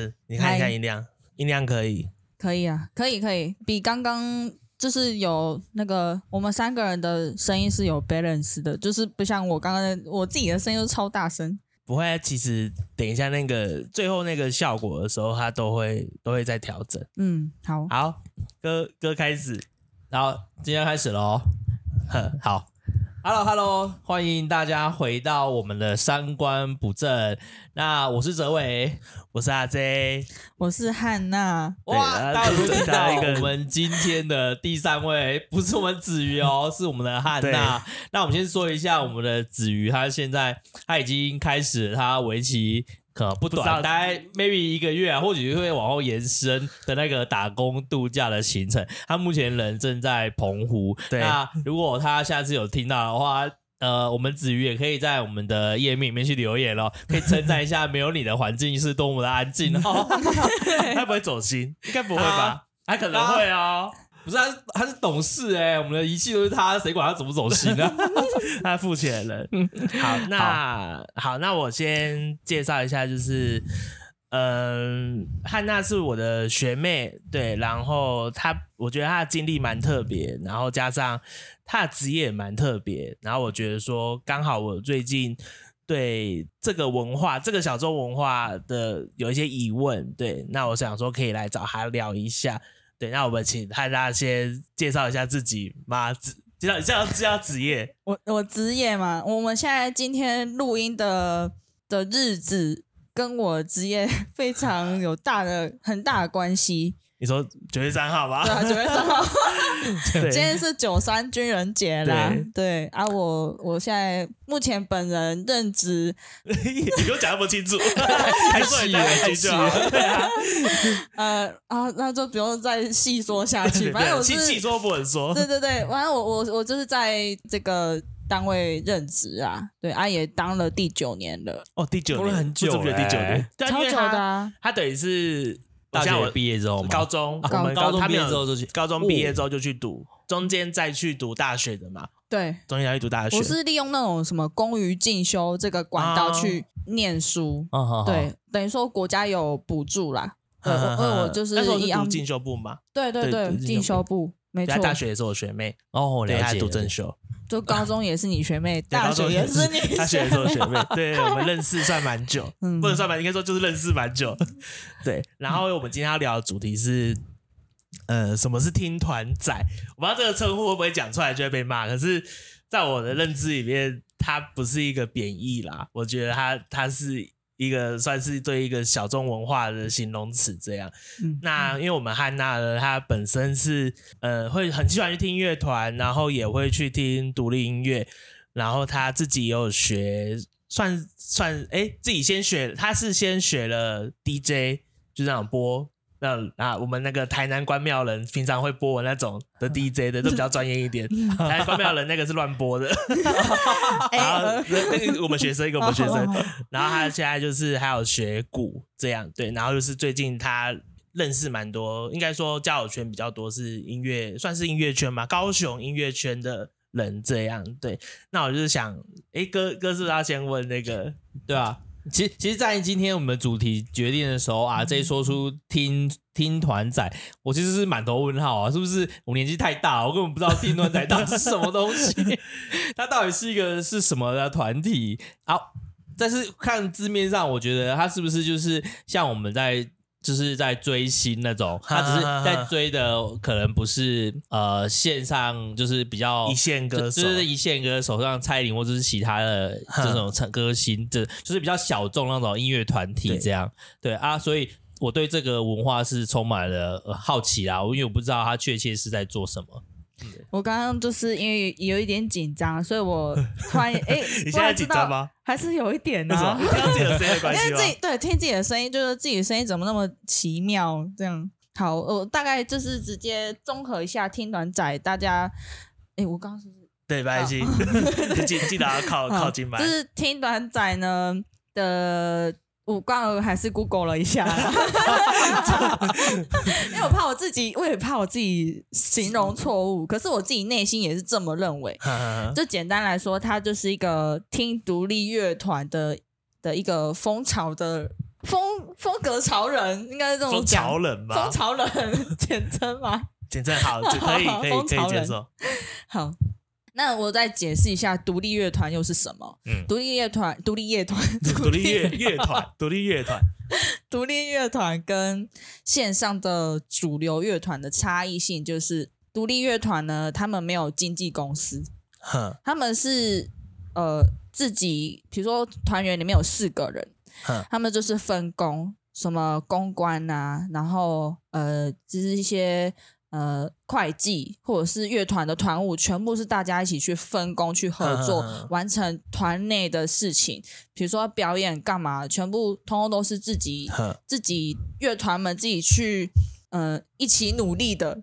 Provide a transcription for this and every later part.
是，你看一下音量，音量可以，可以啊，可以可以，比刚刚就是有那个我们三个人的声音是有 balance 的，就是不像我刚刚我自己的声音都超大声。不会，其实等一下那个最后那个效果的时候，它都会都会再调整。嗯，好，好，歌歌开始，然后今天开始喽。哼，好。Hello，Hello，hello, 欢迎大家回到我们的三观不正。那我是哲伟，我是阿 J，我是汉娜。哇，大家都知道我们今天的第三位不是我们子瑜哦，是我们的汉娜。那我们先说一下我们的子瑜，他现在他已经开始他为期。可能不短，大概 maybe 一个月啊，或许会往后延伸的那个打工度假的行程。他目前人正在澎湖。对，那如果他下次有听到的话，呃，我们子瑜也可以在我们的页面里面去留言咯，可以称赞一下没有你的环境是多么的安静哦。他不会走心？应该不会吧？他可能会哦。不是他是，他是董事哎、欸，我们的仪器都是他，谁管他走不走心呢？他付钱的人。好，那好，好，那我先介绍一下，就是，嗯，汉娜是我的学妹，对，然后她，我觉得她的经历蛮特别，然后加上她的职业也蛮特别，然后我觉得说，刚好我最近对这个文化，这个小众文化的有一些疑问，对，那我想说可以来找她聊一下。对，那我们请汉娜先介绍一下自己嘛，介绍介绍介绍职业。我我职业嘛，我们现在今天录音的的日子跟我职业 非常有大的很大的关系。你说九月三号吧？对啊，九月三号。今天是九三军人节啦。对，对啊我，我我现在目前本人任职，你给我讲那么清楚，太细了，太细了。对啊，呃啊，那就不用再细说下去。反正我是细说不能说。对对对，反正我我我就是在这个单位任职啊。对啊，也当了第九年了。哦，第九年很久了，第九年，超久的啊。他等于是。大学毕业之后，高中，我们高中毕业之后就去，高中毕业之后就去读，中间再去读大学的嘛。对，中间要去读大学。我是利用那种什么公余进修这个管道去念书。对，等于说国家有补助啦。对，因为我就是一样进修部嘛。对对对，进修部。没错，大学也是我学妹哦，对，还读正修。就高 中也是你学妹，大学也是你，大学也是我学妹。对，我们认识算蛮久，不能算蛮，应该说就是认识蛮久。对，然后我们今天要聊的主题是，呃，什么是听团仔？我不知道这个称呼会不会讲出来就会被骂，可是在我的认知里面，它不是一个贬义啦，我觉得它它是。一个算是对一个小众文化的形容词，这样。嗯、那因为我们汉娜呢，她本身是呃会很喜欢去听乐团，然后也会去听独立音乐，然后她自己也有学，算算哎，自己先学，她是先学了 DJ，就这样播。那啊，我们那个台南关庙人平常会播我那种的 DJ 的，都比较专业一点。台南关庙人那个是乱播的，然后那个我们学生一个我们学生，然后他现在就是还有学鼓这样，对，然后就是最近他认识蛮多，应该说交友圈比较多是音乐，算是音乐圈嘛，高雄音乐圈的人这样，对。那我就是想，哎，哥哥是不是要先问那个，对吧？其实，其实，在今天我们的主题决定的时候啊，这一说出听听团仔，我其实是满头问号啊，是不是我年纪太大，我根本不知道听团仔到底是什么东西？它到底是一个是什么的团体？好，但是看字面上，我觉得它是不是就是像我们在。就是在追星那种，他只是在追的，可能不是呃线上，就是比较一线歌手，就是一线歌手，像蔡依林或者是其他的这种唱歌星，这就是比较小众那种音乐团体这样。对，对啊，所以我对这个文化是充满了好奇啦，因为我不知道他确切是在做什么。我刚刚就是因为有一点紧张，所以我突然 哎，你现在紧张吗？还是有一点呢？听自己的声音关系？因为自己对听自己的声音，就是自己的声音怎么那么奇妙？这样好，我大概就是直接综合一下听短仔，大家哎，我刚刚是对，没关系，记记得要靠靠近麦。就是听短仔呢的。我刚刚还是 Google 了一下，因为我怕我自己，我也怕我自己形容错误。可是我自己内心也是这么认为。就简单来说，它就是一个听独立乐团的的一个风潮的风风格潮人，应该是这种风潮人吧？风潮人 简称吗？简称好，就可以 可以可以接受。好，那我再解释一下独立乐团又是什么？嗯，独立乐团，独立乐团，独立乐乐团，独立乐团，独立乐团跟线上的主流乐团的差异性就是，独立乐团呢，他们没有经纪公司，哼，他们是呃自己，比如说团员里面有四个人。他们就是分工，什么公关啊，然后呃，就是一些呃会计或者是乐团的团务，全部是大家一起去分工去合作，完成团内的事情。比如说表演干嘛，全部通通都是自己呵自己乐团们自己去呃一起努力的。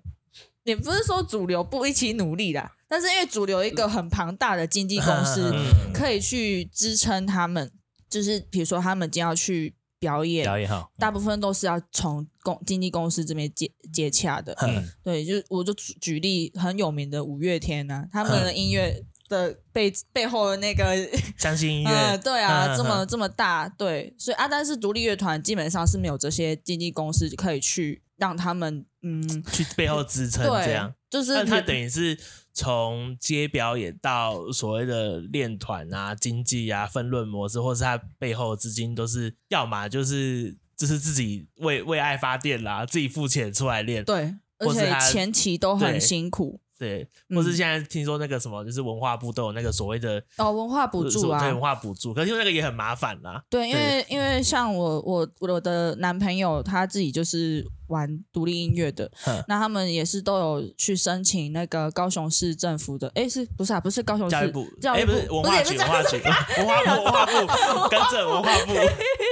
也不是说主流不一起努力啦，但是因为主流一个很庞大的经纪公司可以去支撑他们。就是比如说，他们今天要去表演，表演好，大部分都是要从公经纪公司这边接接洽的。嗯，对，就我就举例很有名的五月天呐、啊，他们的音乐的背背后的那个 相信音乐、嗯，对啊，这么这么大，对，所以啊，但是独立乐团基本上是没有这些经纪公司可以去让他们嗯去背后支撑，这样。就是他等于是。从接表演到所谓的练团啊、经济啊、分论模式，或是他背后的资金，都是要么就是就是自己为为爱发电啦，自己付钱出来练，对，而且前期都很辛苦。对，或是现在听说那个什么，就是文化部都有那个所谓的哦文化补助啊，对文化补助，可是因为那个也很麻烦啦。对，因为因为像我我我的男朋友他自己就是玩独立音乐的，那他们也是都有去申请那个高雄市政府的，哎，是不是啊？不是高雄市教育部，教育部文化局，文化局，文化部，文化部，跟着文化部，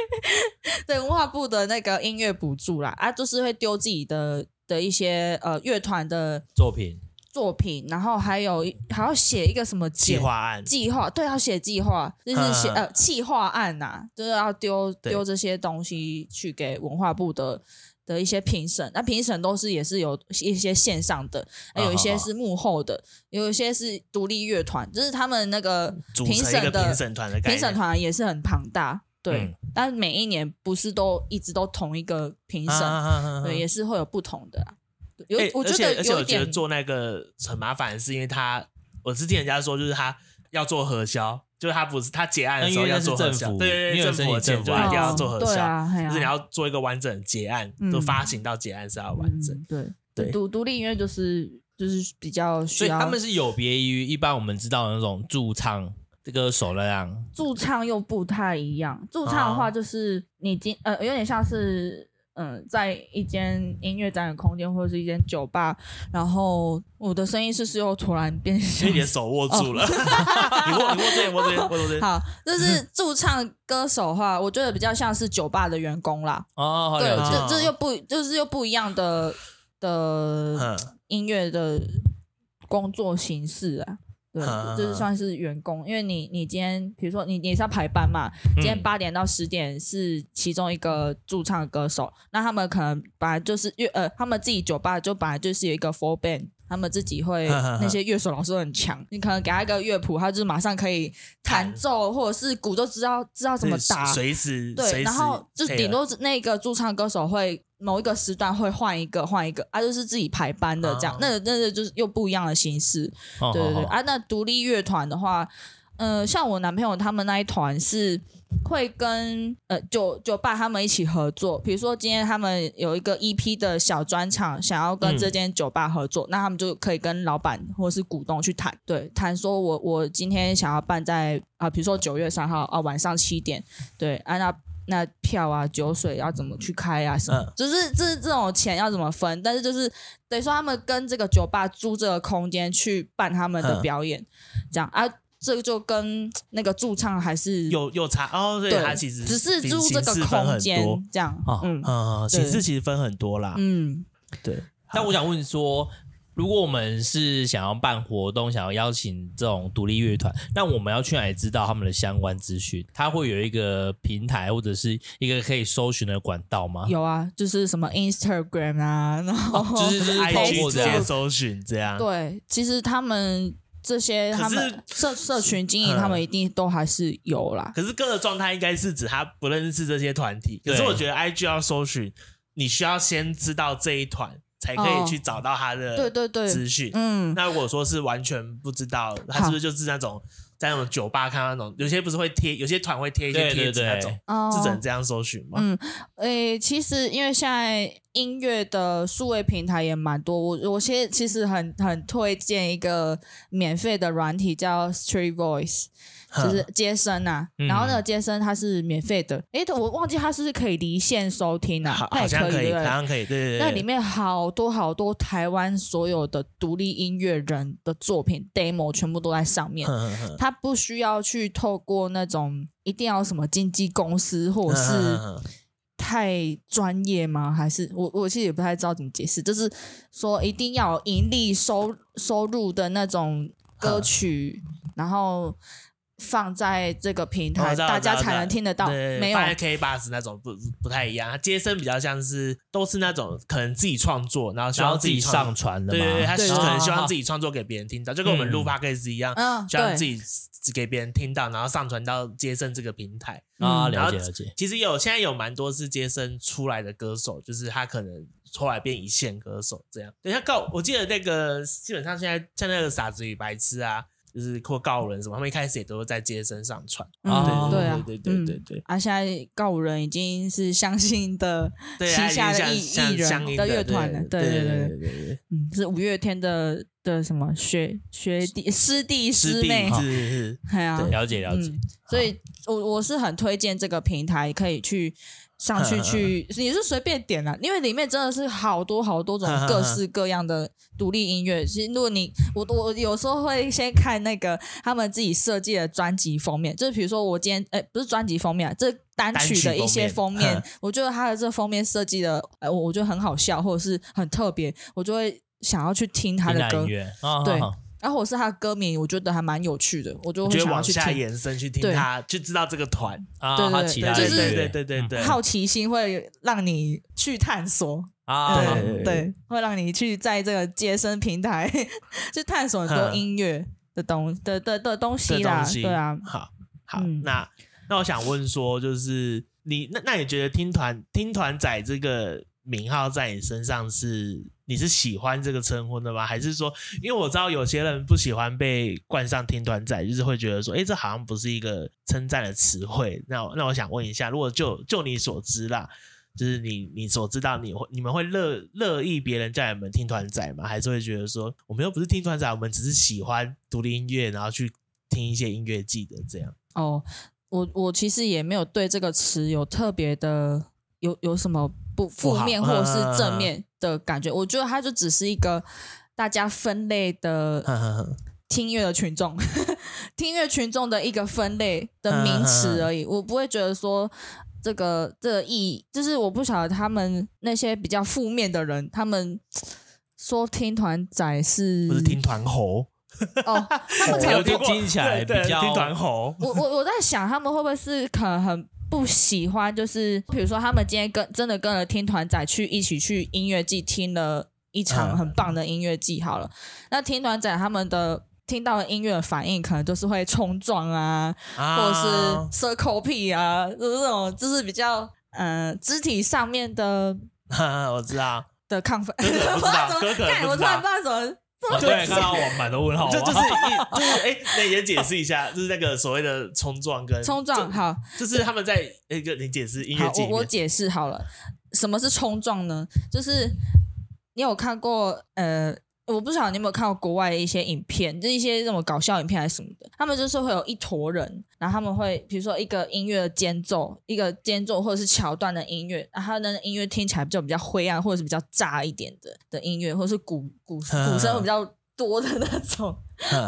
对文化部的那个音乐补助啦，啊，就是会丢自己的的一些呃乐团的作品。作品，然后还有还要写一个什么计划案？计划对，要写计划，就是写呃企划案呐、啊，就是要丢丢这些东西去给文化部的的一些评审。那评审都是也是有一些线上的，还有一些是幕后的，有一些是独立乐团，就是他们那个评审的评审团的评审团也是很庞大。对，嗯、但每一年不是都一直都同一个评审，啊、对，也是会有不同的、啊。有，我觉得而且我觉得做那个很麻烦，是因为他，我是听人家说，就是他要做核销，就是他不是他结案的时候要做核销，对对对，政府政府就一定要做核销，就是你要做一个完整结案，就发行到结案是要完整。对对，独独立音乐就是就是比较需要，所以他们是有别于一般我们知道的那种驻唱这个手那样，驻唱又不太一样。驻唱的话就是你今呃有点像是。嗯，在一间音乐展览空间或者是一间酒吧，然后我的声音是又突然变小？你的手握住了，握你握这边，握这边，握这边。好，就是驻唱歌手的话，我觉得比较像是酒吧的员工啦。哦，对，就就又不就是又不一样的的音乐的工作形式啊。对，就是算是员工，因为你你今天比如说你你是要排班嘛，今天八点到十点是其中一个驻唱歌手，那他们可能本来就是乐呃，他们自己酒吧就本来就是有一个 full band，他们自己会那些乐手老师都很强，你可能给他一个乐谱，他就是马上可以弹奏，或者是鼓都知道知道怎么打，随时对，然后就顶多那个驻唱歌手会。某一个时段会换一个，换一个，啊，就是自己排班的这样，那那个就是又不一样的形式，对对对，啊，那独立乐团的话，呃，像我男朋友他们那一团是会跟呃酒酒吧他们一起合作，比如说今天他们有一个 EP 的小专场，想要跟这间酒吧合作，嗯、那他们就可以跟老板或是股东去谈，对，谈说我我今天想要办在啊，比如说九月三号啊晚上七点，对，啊那。那票啊，酒水要怎么去开啊？什么？嗯、就是这这种钱要怎么分？但是就是等于说他们跟这个酒吧租这个空间去办他们的表演，嗯、这样啊，这个就跟那个驻唱还是有有差哦。对，他其实只是租这个空间这样。嗯嗯，形式其实分很多啦。嗯，对。但我想问说。如果我们是想要办活动，想要邀请这种独立乐团，那我们要去哪里知道他们的相关资讯？它会有一个平台或者是一个可以搜寻的管道吗？有啊，就是什么 Instagram 啊，然后、哦、就是 就是 IG 直接搜寻这样。对，其实他们这些他们社社群经营，他们一定都还是有啦。可是哥的状态应该是指他不认识这些团体。可是我觉得 IG 要搜寻，你需要先知道这一团，才可以去找到他的对对对资讯。嗯，那如果说是完全不知道，他是不是就是那种？在那种酒吧看到那种，有些不是会贴，有些团会贴一些贴纸那种，是只能这样搜寻吗？嗯，诶、欸，其实因为现在音乐的数位平台也蛮多，我我现在其实很很推荐一个免费的软体叫 Street Voice。就是接生呐、啊，然后那个接生它是免费的，哎、嗯，我忘记它是不是可以离线收听啊？好，好像可以，好像可以，对对对。那里面好多好多台湾所有的独立音乐人的作品 demo 全部都在上面，他不需要去透过那种一定要什么经纪公司或者是太专业吗？还是我我其实也不太知道怎么解释，就是说一定要盈利收收入的那种歌曲，然后。放在这个平台，大家才能听得到。没有，K bus 那种不不太一样，它接生比较像是都是那种可能自己创作，然后希望自己上传的。对对对，他可能希望自己创作给别人听到，就跟我们录 Podcast 一样，希望自己给别人听到，然后上传到接生这个平台啊。了解了解。其实有现在有蛮多是接生出来的歌手，就是他可能后来变一线歌手这样。等一下告，我记得那个基本上现在像那个傻子与白痴啊。就是或告五人什么，他们一开始也都是在街身上传。啊，对啊，对对对对对。啊，现在告五人已经是相信的旗下的艺艺人的乐团了。对对对对对对。嗯，是五月天的的什么学学弟师弟师妹。是是是。对啊，了解了解。所以我我是很推荐这个平台，可以去。上去去，你是随便点啊，因为里面真的是好多好多种各式各样的独立音乐。其实如果你我我有时候会先看那个他们自己设计的专辑封面，就是比如说我今天哎不是专辑封面啊，这单曲的一些封面，我觉得他的这封面设计的哎我我觉得很好笑或者是很特别，我就会想要去听他的歌，对。然后我是他的歌迷，我觉得还蛮有趣的，我就会想要去往下延伸去听他，就知道这个团啊，对对对，就是对对对对，好奇心会让你去探索。啊，对对，会让你去在这个接生平台 去探索很多音乐的东的的的东西啦，对啊，好好，那那我想问说，就是你那那你觉得听团听团仔这个名号在你身上是？你是喜欢这个称呼的吗？还是说，因为我知道有些人不喜欢被冠上“听团仔”，就是会觉得说，哎、这好像不是一个称赞的词汇。那那我想问一下，如果就就你所知啦，就是你你所知道，你会你们会乐乐意别人叫你们“听团仔”吗？还是会觉得说，我们又不是听团仔，我们只是喜欢独立音乐，然后去听一些音乐季的这样？哦，我我其实也没有对这个词有特别的有有什么。不负面或是正面的感觉，我觉得它就只是一个大家分类的听音乐的群众，听音乐群众的一个分类的名词而已。我不会觉得说这个这个意义，就是我不晓得他们那些比较负面的人，他们说听团仔是不是听团猴？哦，他们才有听起来比较听团猴。我我我在想，他们会不会是可能很。不喜欢，就是比如说，他们今天跟真的跟了听团仔去一起去音乐季听了一场很棒的音乐季，好了，那听团仔他们的听到的音乐反应，可能就是会冲撞啊，啊。或者是 circle p 啊，就是这种就是比较呃肢体上面的，我知道。的亢奋，我不知道，哥哥，我突然不知道怎么。我突然看到我满头问号，就就是一 就是哎，那也解释一下，就是那个所谓的冲撞跟冲撞，好，就是他们在那个你解释音乐节，我我解释好了，什么是冲撞呢？就是你有看过呃。我不晓得你有没有看过国外的一些影片，就一些那种搞笑影片还是什么的。他们就是会有一坨人，然后他们会比如说一个音乐的间奏，一个间奏或者是桥段的音乐，然后那音乐听起来就比较灰暗或者是比较炸一点的的音乐，或者是鼓鼓鼓声会比较多的那种。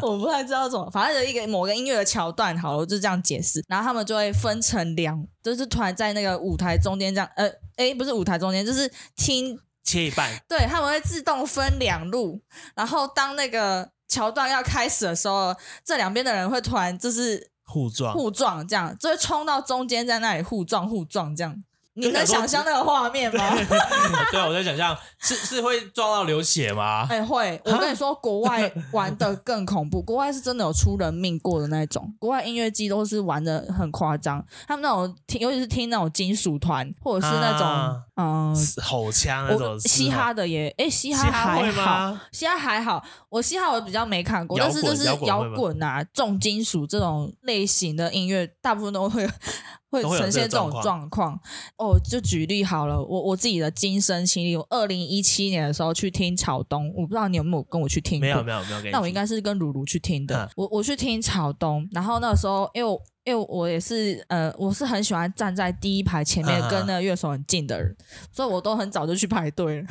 我不太知道怎么，反正有一个某个音乐的桥段，好了，我就这样解释。然后他们就会分成两，就是突然在那个舞台中间这样，呃，诶，不是舞台中间，就是听。切一半，对，他们会自动分两路，然后当那个桥段要开始的时候，这两边的人会突然就是互撞，互撞这样，就会冲到中间，在那里互撞互撞这样，你能想象那个画面吗？对啊，我在想象是是会撞到流血吗？哎、欸，会。我跟你说，国外玩的更恐怖，国外是真的有出人命过的那种。国外音乐季都是玩的很夸张，他们那种听，尤其是听那种金属团，或者是那种嗯吼腔那种嘻哈的也，哎、欸，嘻哈还好，嘻哈还好。我嘻哈我比较没看过，但是就是摇滚啊、重金属这种类型的音乐，大部分都会。会呈现这种状况哦，就举例好了，我我自己的亲身经历，我二零一七年的时候去听草东，我不知道你有没有跟我去听过？没有没有没有，那我应该是跟鲁鲁去听的。嗯、我我去听草东，然后那时候，因为我因为我也是呃，我是很喜欢站在第一排前面，跟那个乐手很近的人，嗯、所以我都很早就去排队了。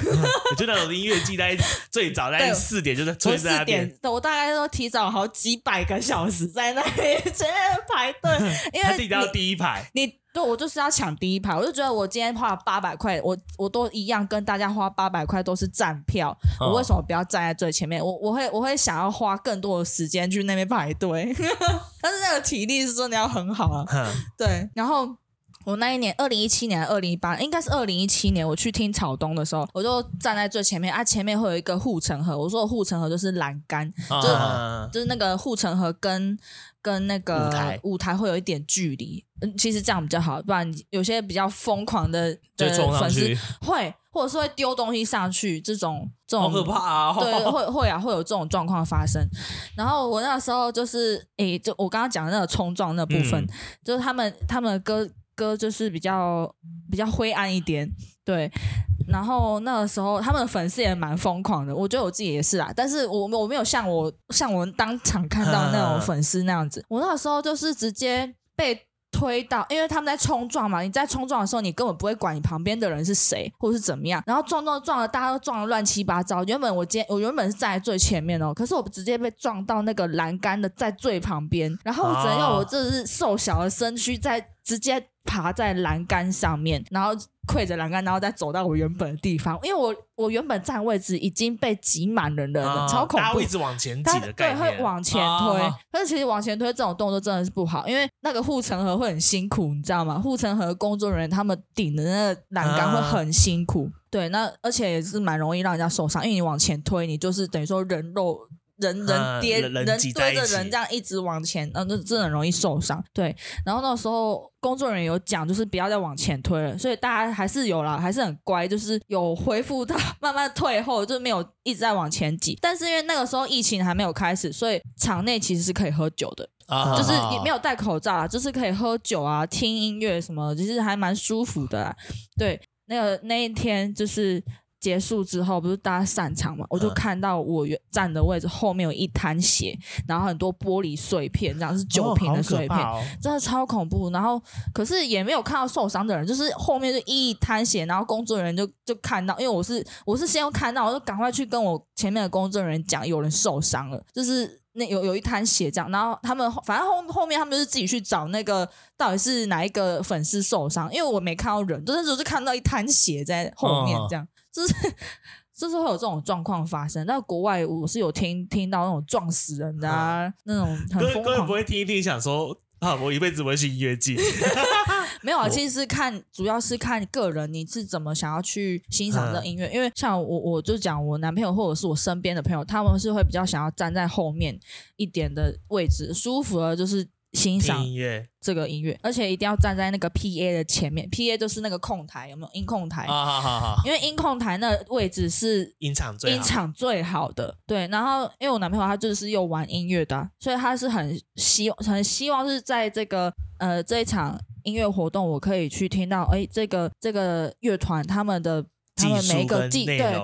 我觉得我的音乐季在最早在四点就在坐在那边，我大概都提早好几百个小时在那里 排队，因为他一定要第一排。你对，我就是要抢第一排，我就觉得我今天花了八百块，我我都一样跟大家花八百块都是站票，哦、我为什么不要站在最前面？我我会我会想要花更多的时间去那边排队，但是那个体力是真的要很好啊。嗯、对，然后我那一年二零一七年、二零一八，应该是二零一七年，我去听草东的时候，我就站在最前面啊，前面会有一个护城河，我说护城河就是栏杆，哦、就就是那个护城河跟。跟那个舞台舞台会有一点距离，嗯，其实这样比较好，不然有些比较疯狂的的粉丝会，或者是会丢东西上去，这种这种好可怕啊！对，会会啊，会有这种状况发生。然后我那时候就是，诶，就我刚刚讲的那个冲撞那部分，嗯、就是他们他们的歌歌就是比较比较灰暗一点，对。然后那个时候，他们的粉丝也蛮疯狂的。我觉得我自己也是啊，但是我我没有像我像我们当场看到那种粉丝那样子。我那个时候就是直接被推到，因为他们在冲撞嘛。你在冲撞的时候，你根本不会管你旁边的人是谁或是怎么样。然后撞撞撞了，大家都撞的乱七八糟。原本我今天我原本是站在最前面哦，可是我直接被撞到那个栏杆的在最旁边，然后我只能用我这是瘦小的身躯在直接。爬在栏杆上面，然后跪着栏杆，然后再走到我原本的地方。因为我我原本站位置已经被挤满人了，啊、超恐怖。一直往前挤的概念，对，会往前推。啊、但是其实往前推这种动作真的是不好，因为那个护城河会很辛苦，你知道吗？护城河工作人员他们顶的那个栏杆会很辛苦。啊、对，那而且也是蛮容易让人家受伤，因为你往前推，你就是等于说人肉。人人跌，人对着人这样一直往前，嗯，那真的很容易受伤。对，然后那时候工作人员有讲，就是不要再往前推了，所以大家还是有啦，还是很乖，就是有恢复到 慢慢退后，就没有一直在往前挤。但是因为那个时候疫情还没有开始，所以场内其实是可以喝酒的，啊、就是也没有戴口罩啊，就是可以喝酒啊、听音乐什么，其实还蛮舒服的啦。对，那个那一天就是。结束之后，不是大家散场嘛？我就看到我原站的位置后面有一滩血，然后很多玻璃碎片，这样是酒瓶的碎片，哦哦、真的超恐怖。然后可是也没有看到受伤的人，就是后面就一滩血，然后工作人员就就看到，因为我是我是先看到，我就赶快去跟我前面的工作人员讲，有人受伤了，就是那有有一滩血这样。然后他们反正后后面他们就是自己去找那个到底是哪一个粉丝受伤，因为我没看到人，就是只是看到一滩血在后面这样。哦就是 就是会有这种状况发生，但国外我是有听听到那种撞死人的啊，嗯、那种 很疯狂。不会听一听想说啊，我一辈子不会去音乐季。没有啊，其实是看，主要是看个人你是怎么想要去欣赏这音乐。嗯、因为像我，我就讲我男朋友或者是我身边的朋友，他们是会比较想要站在后面一点的位置，舒服的，就是。欣赏音乐这个音乐，而且一定要站在那个 PA 的前面，PA 就是那个控台，有没有音控台？啊，好好好，因为音控台那位置是音场最音场最好的。对，然后因为我男朋友他就是又玩音乐的，所以他是很希望很希望是在这个呃这一场音乐活动，我可以去听到，哎，这个这个乐团他们的他们每一个技对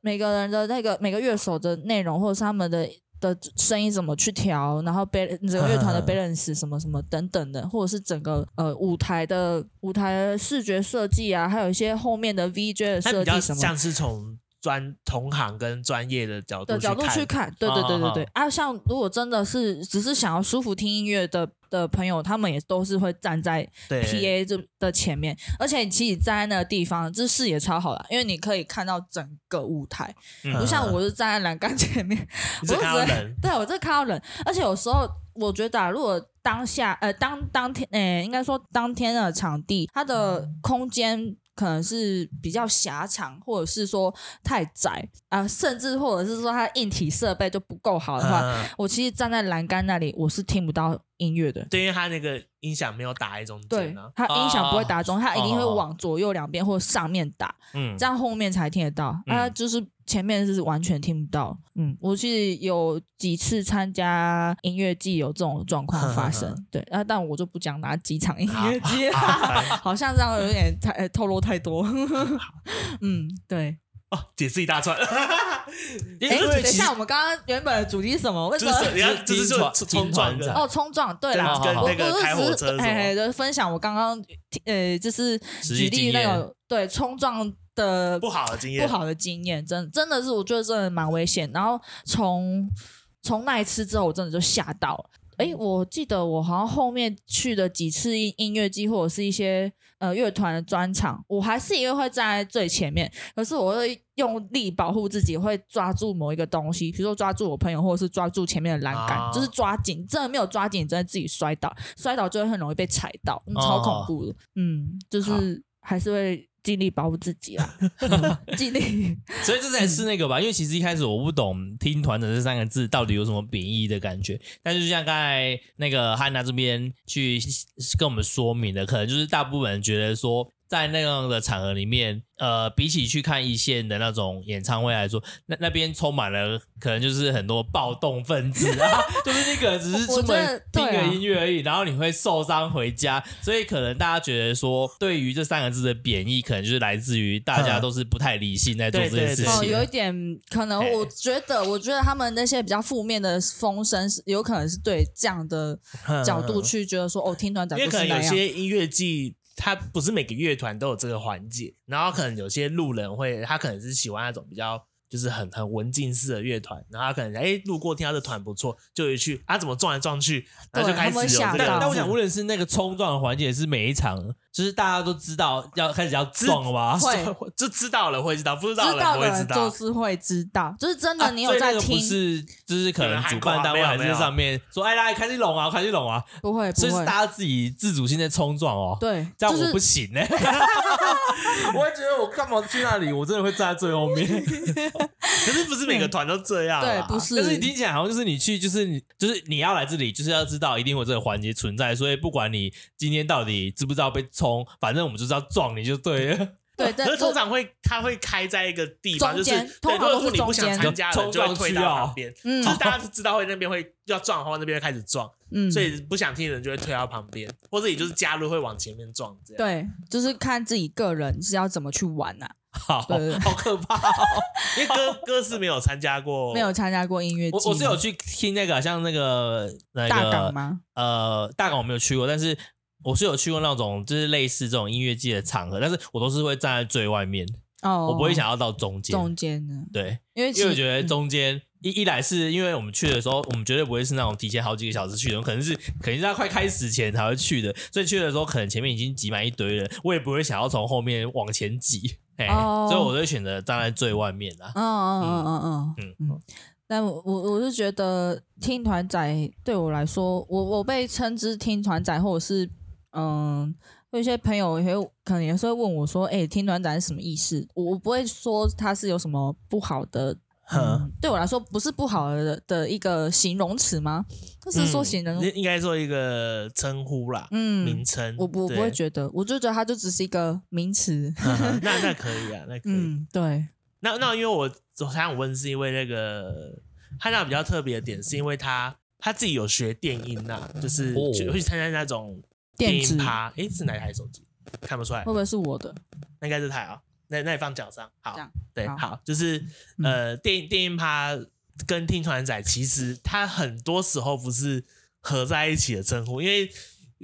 每个人的那个每个乐手的内容，或者是他们的。的声音怎么去调，然后背整个乐团的 balance 什么什么等等的，或者是整个呃舞台的舞台的视觉设计啊，还有一些后面的 VJ 的设计什么，像是从专同行跟专业的角度的角度去看，对对对对对。啊，像如果真的是只是想要舒服听音乐的的朋友，他们也都是会站在 PA 这的前面，而且其实站在那个地方，这视野超好的，因为你可以看到整个舞台。不、嗯、像我是站在栏杆前面，我只看到人，对我只看到人，而且有时候我觉得、啊，如果当下呃当当天，呃、欸、应该说当天的场地，它的空间。可能是比较狭长，或者是说太窄啊、呃，甚至或者是说它硬体设备就不够好的话，嗯、我其实站在栏杆那里，我是听不到音乐的。对，因为它那个音响没有打在中间，对，它音响不会打中，它一定会往左右两边或上面打，嗯，这样后面才听得到。啊，就是。前面是完全听不到，嗯，我其实有几次参加音乐季有这种状况发生，对，啊，但我就不讲哪几场音乐季，好像这样有点太透露太多，嗯，对，哦，解释一大串，因为等一下我们刚刚原本的主题是什么？为什么？就是就冲撞的哦，冲撞，对啦，跟那个开火车，嘿嘿，就分享我刚刚呃，就是举例那个对冲撞。的不好的经验，不好的经验，真真的是我觉得真的蛮危险。然后从从那一次之后，我真的就吓到。哎，我记得我好像后面去的几次音音乐季或者是一些呃乐团的专场，我还是一个会站在最前面，可是我会用力保护自己，会抓住某一个东西，比如说抓住我朋友，或者是抓住前面的栏杆，啊、就是抓紧。真的没有抓紧，真的自己摔倒，摔倒就会很容易被踩到，超恐怖的。哦、嗯，就是还是会。尽力保护自己啊，尽力。所以这才是那个吧，因为其实一开始我不懂“听团的”这三个字到底有什么贬义的感觉，但是就像刚才那个汉娜这边去跟我们说明的，可能就是大部分人觉得说。在那样的场合里面，呃，比起去看一线的那种演唱会来说，那那边充满了可能就是很多暴动分子啊，就是你可能只是出门听个音乐而已，然后你会受伤回家，所以可能大家觉得说，对于这三个字的贬义，可能就是来自于大家都是不太理性在做这件事情。哦，有一点可能，我觉得，我觉得他们那些比较负面的风声，是有可能是对这样的 角度去觉得说，哦，听团长，因为可能有些音乐季。他不是每个乐团都有这个环节，然后可能有些路人会，他可能是喜欢那种比较。就是很很文静式的乐团，然后他可能哎路过听他的团不错，就会去啊怎么撞来撞去，然后就开始有这个。但我想问的是，那个冲撞的环节是每一场，就是大家都知道要开始要撞了吧？会 就知道了会知道，不知道了不会知道，就是会知道，就是真的你有在听，不是就是可能主办单位还是上面说哎来开始拢啊开始拢啊，不会，所以是大家自己自主性在冲撞哦。对，这样我不行哎，我会觉得我干嘛去那里，我真的会站在最后面。可是不是每个团都这样，对，不是。但是你听起来好像就是你去，就是你，就是你要来这里，就是要知道一定会有这个环节存在。所以不管你今天到底知不知道被冲，反正我们就是要撞你就对了。对，可是通常会，它会开在一个地方，就是对，如果说你不想参加的，就会推到旁边。嗯，就是大家都知道会那边会要撞的话，那边会开始撞。嗯，所以不想听的人就会推到旁边，或者也就是加入会往前面撞。这样对，就是看自己个人是要怎么去玩呐。好，好可怕哦！因为哥哥是没有参加过，没有参加过音乐节。我我是有去听那个，像那个那个大港吗？呃，大港我没有去过，但是我是有去过那种就是类似这种音乐季的场合，但是我都是会站在最外面哦，我不会想要到中间。中间呢？对，因为因为我觉得中间。一一来是因为我们去的时候，我们绝对不会是那种提前好几个小时去的，可能是肯定是在快开始前才会去的，所以去的时候可能前面已经挤满一堆人，我也不会想要从后面往前挤，哎、哦，所以我就选择站在最外面啦。嗯嗯嗯嗯嗯嗯嗯。但我我我是觉得听团仔对我来说，我我被称之听团仔，或者是嗯，有一些朋友也会可能也是会问我说，哎、欸，听团仔是什么意思？我我不会说他是有什么不好的。嗯，对我来说不是不好的的一个形容词吗？就是说形容，应该做一个称呼啦，嗯，名称。我不不会觉得，我就觉得它就只是一个名词。那那可以啊，那可以。嗯，对。那那因为我昨天我想问，是因为那个汉娜比较特别的点，是因为他他自己有学电音呐，就是会去参加那种电音趴。哎，是哪一台手机？看不出来，会不会是我的？那应该是台啊。那那你放脚上，好，对，好，好，就是呃，电电音趴跟听团仔，其实它很多时候不是合在一起的称呼，因为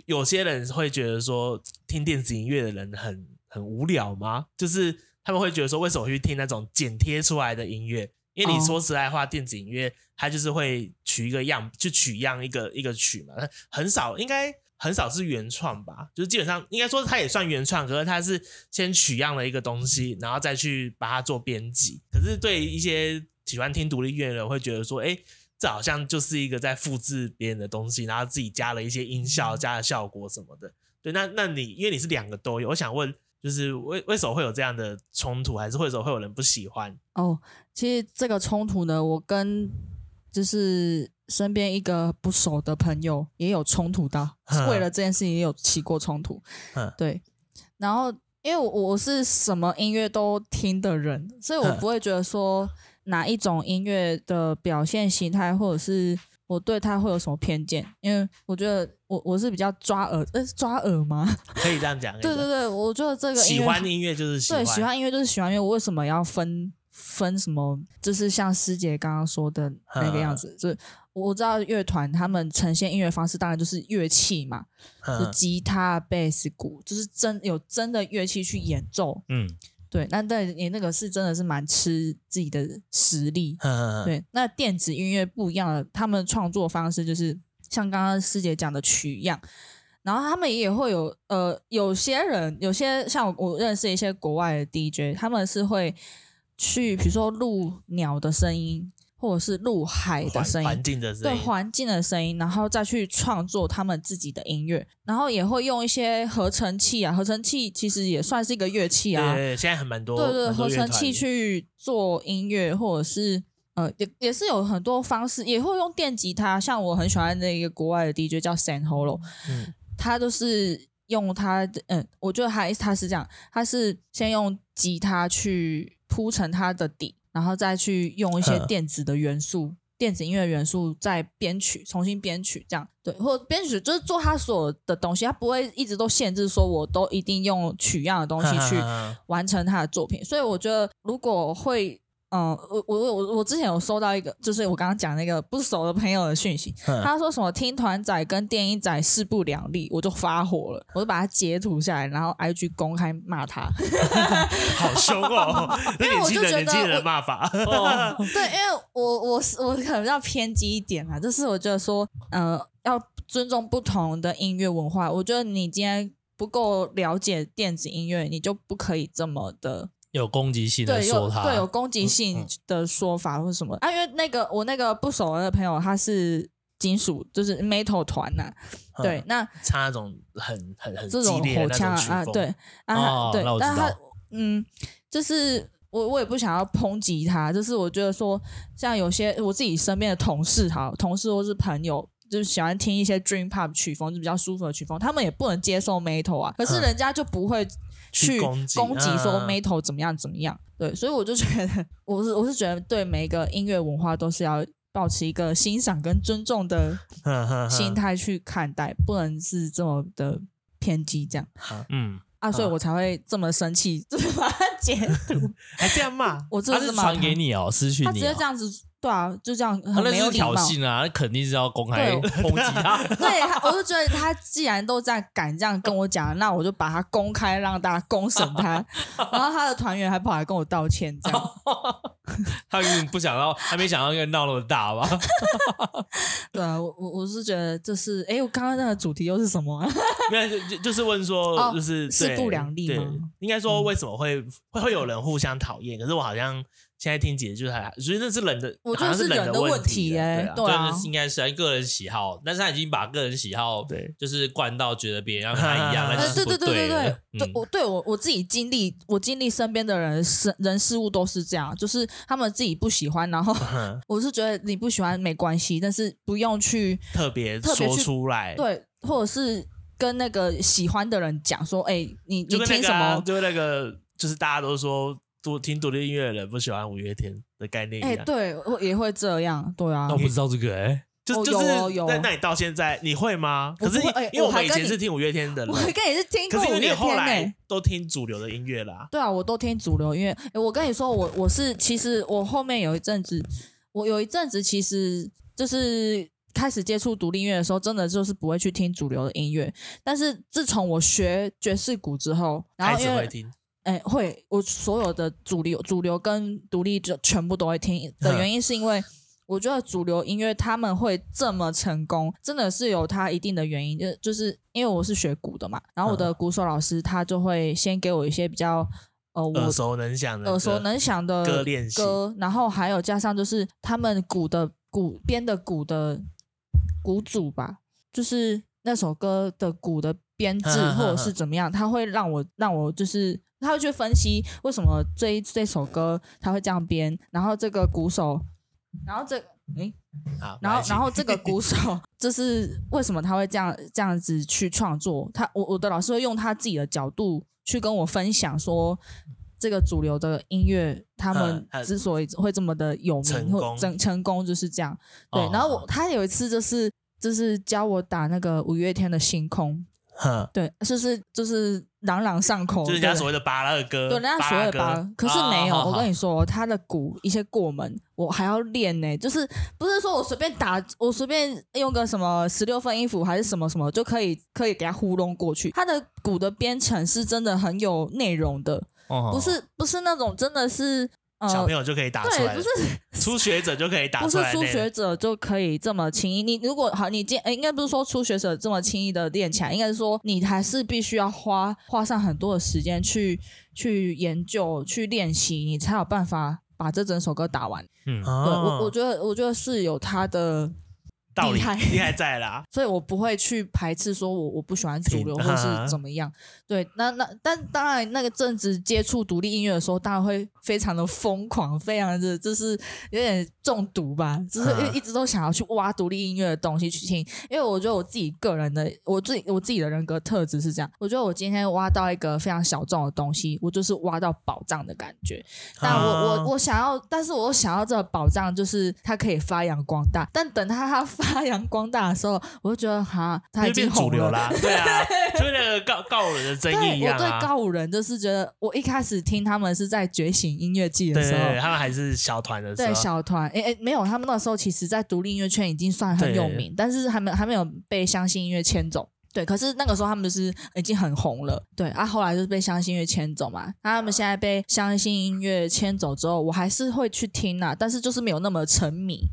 有些人会觉得说听电子音乐的人很很无聊吗？就是。他们会觉得说，为什么去听那种剪贴出来的音乐？因为你说实在话，电子音乐它就是会取一个样，就取样一个一个曲嘛，很少，应该很少是原创吧？就是基本上应该说它也算原创，可是它是先取样了一个东西，然后再去把它做编辑。可是对一些喜欢听独立音乐的人，会觉得说，哎，这好像就是一个在复制别人的东西，然后自己加了一些音效、加了效果什么的。对，那那你因为你是两个都有，我想问。就是为为什么会有这样的冲突，还是为什么会有人不喜欢？哦，其实这个冲突呢，我跟就是身边一个不熟的朋友也有冲突到，为了这件事情也有起过冲突。嗯，对。然后因为我我是什么音乐都听的人，所以我不会觉得说哪一种音乐的表现形态或者是。我对他会有什么偏见？因为我觉得我我是比较抓耳，呃，抓耳吗？可以这样讲。对对对，我觉得这个喜欢音乐就是喜欢，对，喜欢音乐就是喜欢音乐。我为什么要分分什么？就是像师姐刚刚说的那个样子，就是我知道乐团他们呈现音乐方式，当然就是乐器嘛，就吉他、贝斯、鼓，就是真有真的乐器去演奏。嗯。对，那但你那个是真的是蛮吃自己的实力。呵呵对，那电子音乐不一样的，他们创作方式就是像刚刚师姐讲的取样，然后他们也会有呃，有些人有些像我，我认识一些国外的 DJ，他们是会去比如说录鸟的声音。或者是录海的声音，环境的声音，对环境的声音，然后再去创作他们自己的音乐，然后也会用一些合成器啊，合成器其实也算是一个乐器啊。对，对，现在很蛮多。对对，合成器去做音乐，或者是呃，也也是有很多方式，也会用电吉他。像我很喜欢的一个国外的 DJ 叫 San Holo，嗯，他就是用他的，嗯，我觉得他他是这样，他是先用吉他去铺成它的底。然后再去用一些电子的元素，嗯、电子音乐元素再编曲，重新编曲，这样对，或编曲就是做他所有的东西，他不会一直都限制说，我都一定用取样的东西去完成他的作品。所以我觉得，如果会。嗯，我我我我之前有收到一个，就是我刚刚讲那个不熟的朋友的讯息，嗯、他说什么听团仔跟电音仔势不两立，我就发火了，我就把他截图下来，然后 IG 公开骂他，好凶哦！因为我就觉得年轻人骂法，哦、对，因为我我是我可能要偏激一点啊，就是我觉得说，呃，要尊重不同的音乐文化，我觉得你今天不够了解电子音乐，你就不可以这么的。有攻击性的说他，对，有攻击性的说法或什么、嗯嗯、啊？因为那个我那个不熟的朋友，他是金属，就是 metal 团呐、啊，嗯、对，那唱那种很很很这种火枪啊，对啊，哦、对，但他嗯，就是我我也不想要抨击他，就是我觉得说，像有些我自己身边的同事哈，同事或是朋友，就是喜欢听一些 dream pop 曲风，就比较舒服的曲风，他们也不能接受 metal 啊，可是人家就不会。去攻击说 metal 怎么样怎么样，对，所以我就觉得，我是我是觉得，对每一个音乐文化都是要保持一个欣赏跟尊重的心态去看待，不能是这么的偏激这样。嗯。啊，所以我才会这么生气，就是把它截图，还这样骂，我真的是传给你哦，失去你，他直接这样子。对啊，就这样，很没有挑衅啊，那肯定是要公开 抨击他。对，我就觉得他既然都在敢这样跟我讲，那我就把他公开让大家公审他。然后他的团员还跑来跟我道歉，这样。他根本不想到，还没想到，因为闹那么大吧？对啊，我我我是觉得这是，哎，我刚刚那个主题又是什么？没有，就就是问说，就是势不两立吗？应该说为什么会会会有人互相讨厌？可是我好像。现在听姐就是还，所以那是人的，我觉得是人的问题哎，对啊，应该是个人喜好，但是他已经把个人喜好对，就是灌到觉得别人要跟他一样，那 是不对的。对对对对对，我对我我自己经历，我经历身边的人事人事物都是这样，就是他们自己不喜欢，然后 我是觉得你不喜欢没关系，但是不用去特别说出来，对，或者是跟那个喜欢的人讲说，哎，你你听什么？就是那个，就是大家都说。独听独立音乐的人不喜欢五月天的概念，哎、欸，对，我也会这样，对啊。那我不知道这个、欸，哎，就就是那那你到现在你会吗？可是因为我们以前是听五月天的，我跟你是听，可是你后来都听主流的音乐啦。对啊，我都听主流音乐。哎，我跟你说，我我是其实我后面有一阵子，我有一阵子其实就是开始接触独立音乐的时候，真的就是不会去听主流的音乐。但是自从我学爵士鼓之后，然后因为。哎，会，我所有的主流、主流跟独立就全部都会听 的原因，是因为我觉得主流音乐他们会这么成功，真的是有它一定的原因。就就是因为我是学鼓的嘛，然后我的鼓手老师他就会先给我一些比较呃我耳熟能详的耳熟能详的歌练习，歌，然后还有加上就是他们鼓的鼓编的鼓的鼓组吧，就是那首歌的鼓的编制或者是怎么样，他会让我让我就是。他会去分析为什么这一这首歌他会这样编，然后这个鼓手，然后这诶，好，然后然后这个鼓手，这是为什么他会这样这样子去创作？他我我的老师会用他自己的角度去跟我分享说，这个主流的音乐他们之所以会这么的有名或成成功就是这样。对，然后我他有一次就是就是教我打那个五月天的星空。对，就是就是朗朗上口，就是人家所谓的巴拉歌，对，人家所谓的芭乐，可是没有。我跟你说，他的鼓一些过门，我还要练呢。就是不是说我随便打，我随便用个什么十六分音符还是什么什么就可以可以给他糊弄过去。他的鼓的编程是真的很有内容的，不是不是那种真的是。小朋友就可以打出来，对，不是初学者就可以打出来，不是初学者就可以这么轻易。你如果好，你今诶，应该不是说初学者这么轻易的练起来，应该是说你还是必须要花花上很多的时间去去研究、去练习，你才有办法把这整首歌打完。嗯，对我我觉得我觉得是有他的。厉害厉害在啦，所以我不会去排斥说我我不喜欢主流或是怎么样。对，那那但当然那个阵子接触独立音乐的时候，当然会非常的疯狂，非常的就是有点中毒吧，就是一一直都想要去挖独立音乐的东西去听。因为我觉得我自己个人的我自己我自己的人格特质是这样，我觉得我今天挖到一个非常小众的东西，我就是挖到宝藏的感觉。但我我我想要，但是我想要这个宝藏就是它可以发扬光大，但等它它发。发扬光大的时候，我就觉得哈，他已经主流啦，对啊，就那个告告五人的争议一样啊。我对告五人就是觉得，我一开始听他们是在觉醒音乐季的时候，对对对，他们还是小团的时候，对小团，哎哎，没有，他们那时候其实，在独立音乐圈已经算很有名，但是还没还没有被相信音乐牵走。对，可是那个时候他们就是已经很红了，对啊，后来就是被相信音乐牵走嘛。那他们现在被相信音乐牵走之后，我还是会去听啊，但是就是没有那么沉迷。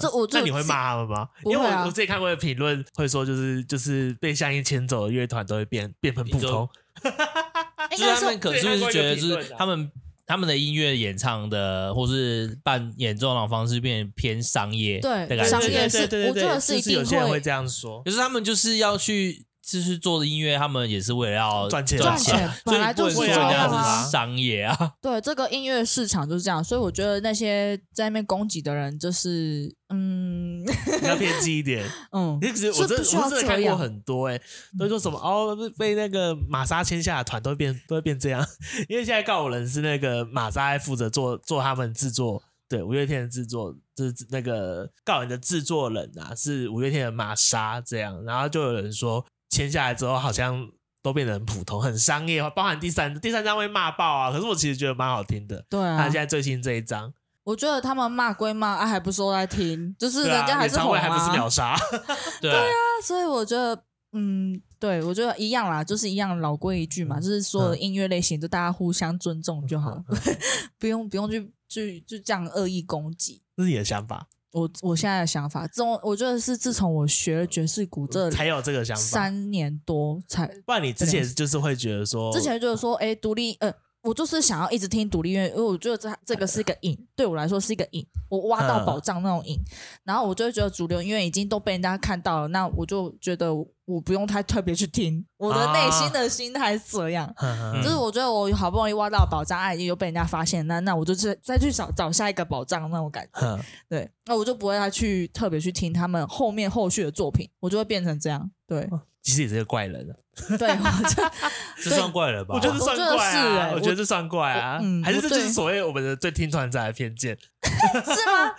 这我那你会骂他们吗？因为我我自己看过的评论会说，就是就是被相应牵走的乐团都会变变成普通。就是他们可是不是觉得就是他们他们的音乐演唱的或是办演奏的方式变偏商业，对，商业是，我觉得是一定会，有些人会这样说，可是他们就是要去。就是做的音乐，他们也是为了要赚钱，赚钱本来就是这样，商业啊。对，这个音乐市场就是这样，所以我觉得那些在那边攻击的人，就是嗯，比较偏激一点。嗯，其实我真的我真的看过很多、欸，哎，都说什么哦，被那个玛莎签下的团都会变都会变这样，因为现在告五人是那个玛莎负责做做他们制作，对五月天的制作，就是那个告人的制作人啊，是五月天的玛莎这样，然后就有人说。签下来之后，好像都变得很普通、很商业化，包含第三第三张会骂爆啊。可是我其实觉得蛮好听的。对啊，他现在最新这一张，我觉得他们骂归骂，啊，还不说来听，就是人家还是红啊，还不是秒杀。对啊，所以我觉得，嗯，对我觉得一样啦，就是一样老规一句嘛，就是所有的音乐类型，就大家互相尊重就好 了，不用不用去去就这样恶意攻击。这是你的想法。我我现在的想法，自从我觉得是自从我学了爵士鼓这才有这个想法，三年多才。不然你之前就是会觉得说，之前就是说，哎，独立呃。我就是想要一直听独立音乐，因为我觉得这这个是一个瘾，对我来说是一个瘾，我挖到宝藏那种瘾。然后我就会觉得主流音乐已经都被人家看到了，那我就觉得我不用太特别去听。我的内心的心态是这样，啊、就是我觉得我好不容易挖到宝藏，哎，又被人家发现，那那我就再再去找找下一个宝藏那种感觉。啊、对，那我就不会再去特别去听他们后面后续的作品，我就会变成这样。对。其实也是个怪人 对，我这这 算怪人吧？我觉得算怪啊，我觉得这算怪啊，还是这就是所谓我们的对听团仔的偏见，是吗？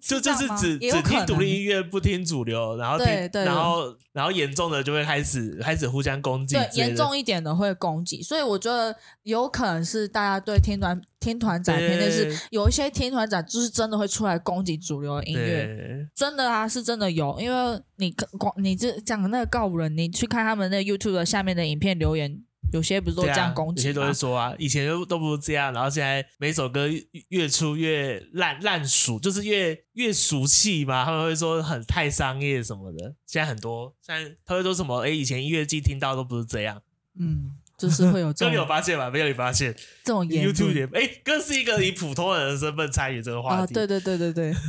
就就是只只听独立音乐，不听主流，然后听，然后然后严重的就会开始开始互相攻击，对，严重一点的会攻击，所以我觉得有可能是大家对听团听团展偏见是有一些听团展就是真的会出来攻击主流的音乐，真的啊，是真的有，因为你光你这讲的那个告五人，你去看他们那 YouTube 的下面的影片留言。有些不是都这样攻击、啊，有些都会说啊，以前都都不是这样，然后现在每首歌越出越烂烂俗，就是越越俗气嘛。他们会说很太商业什么的。现在很多，现在他会说什么？哎，以前音乐季听到都不是这样。嗯，就是会有这种。这你有发现吗？没有你发现这种 YouTube 点？哎，更是一个以普通人的身份参与这个话题。啊、对对对对对。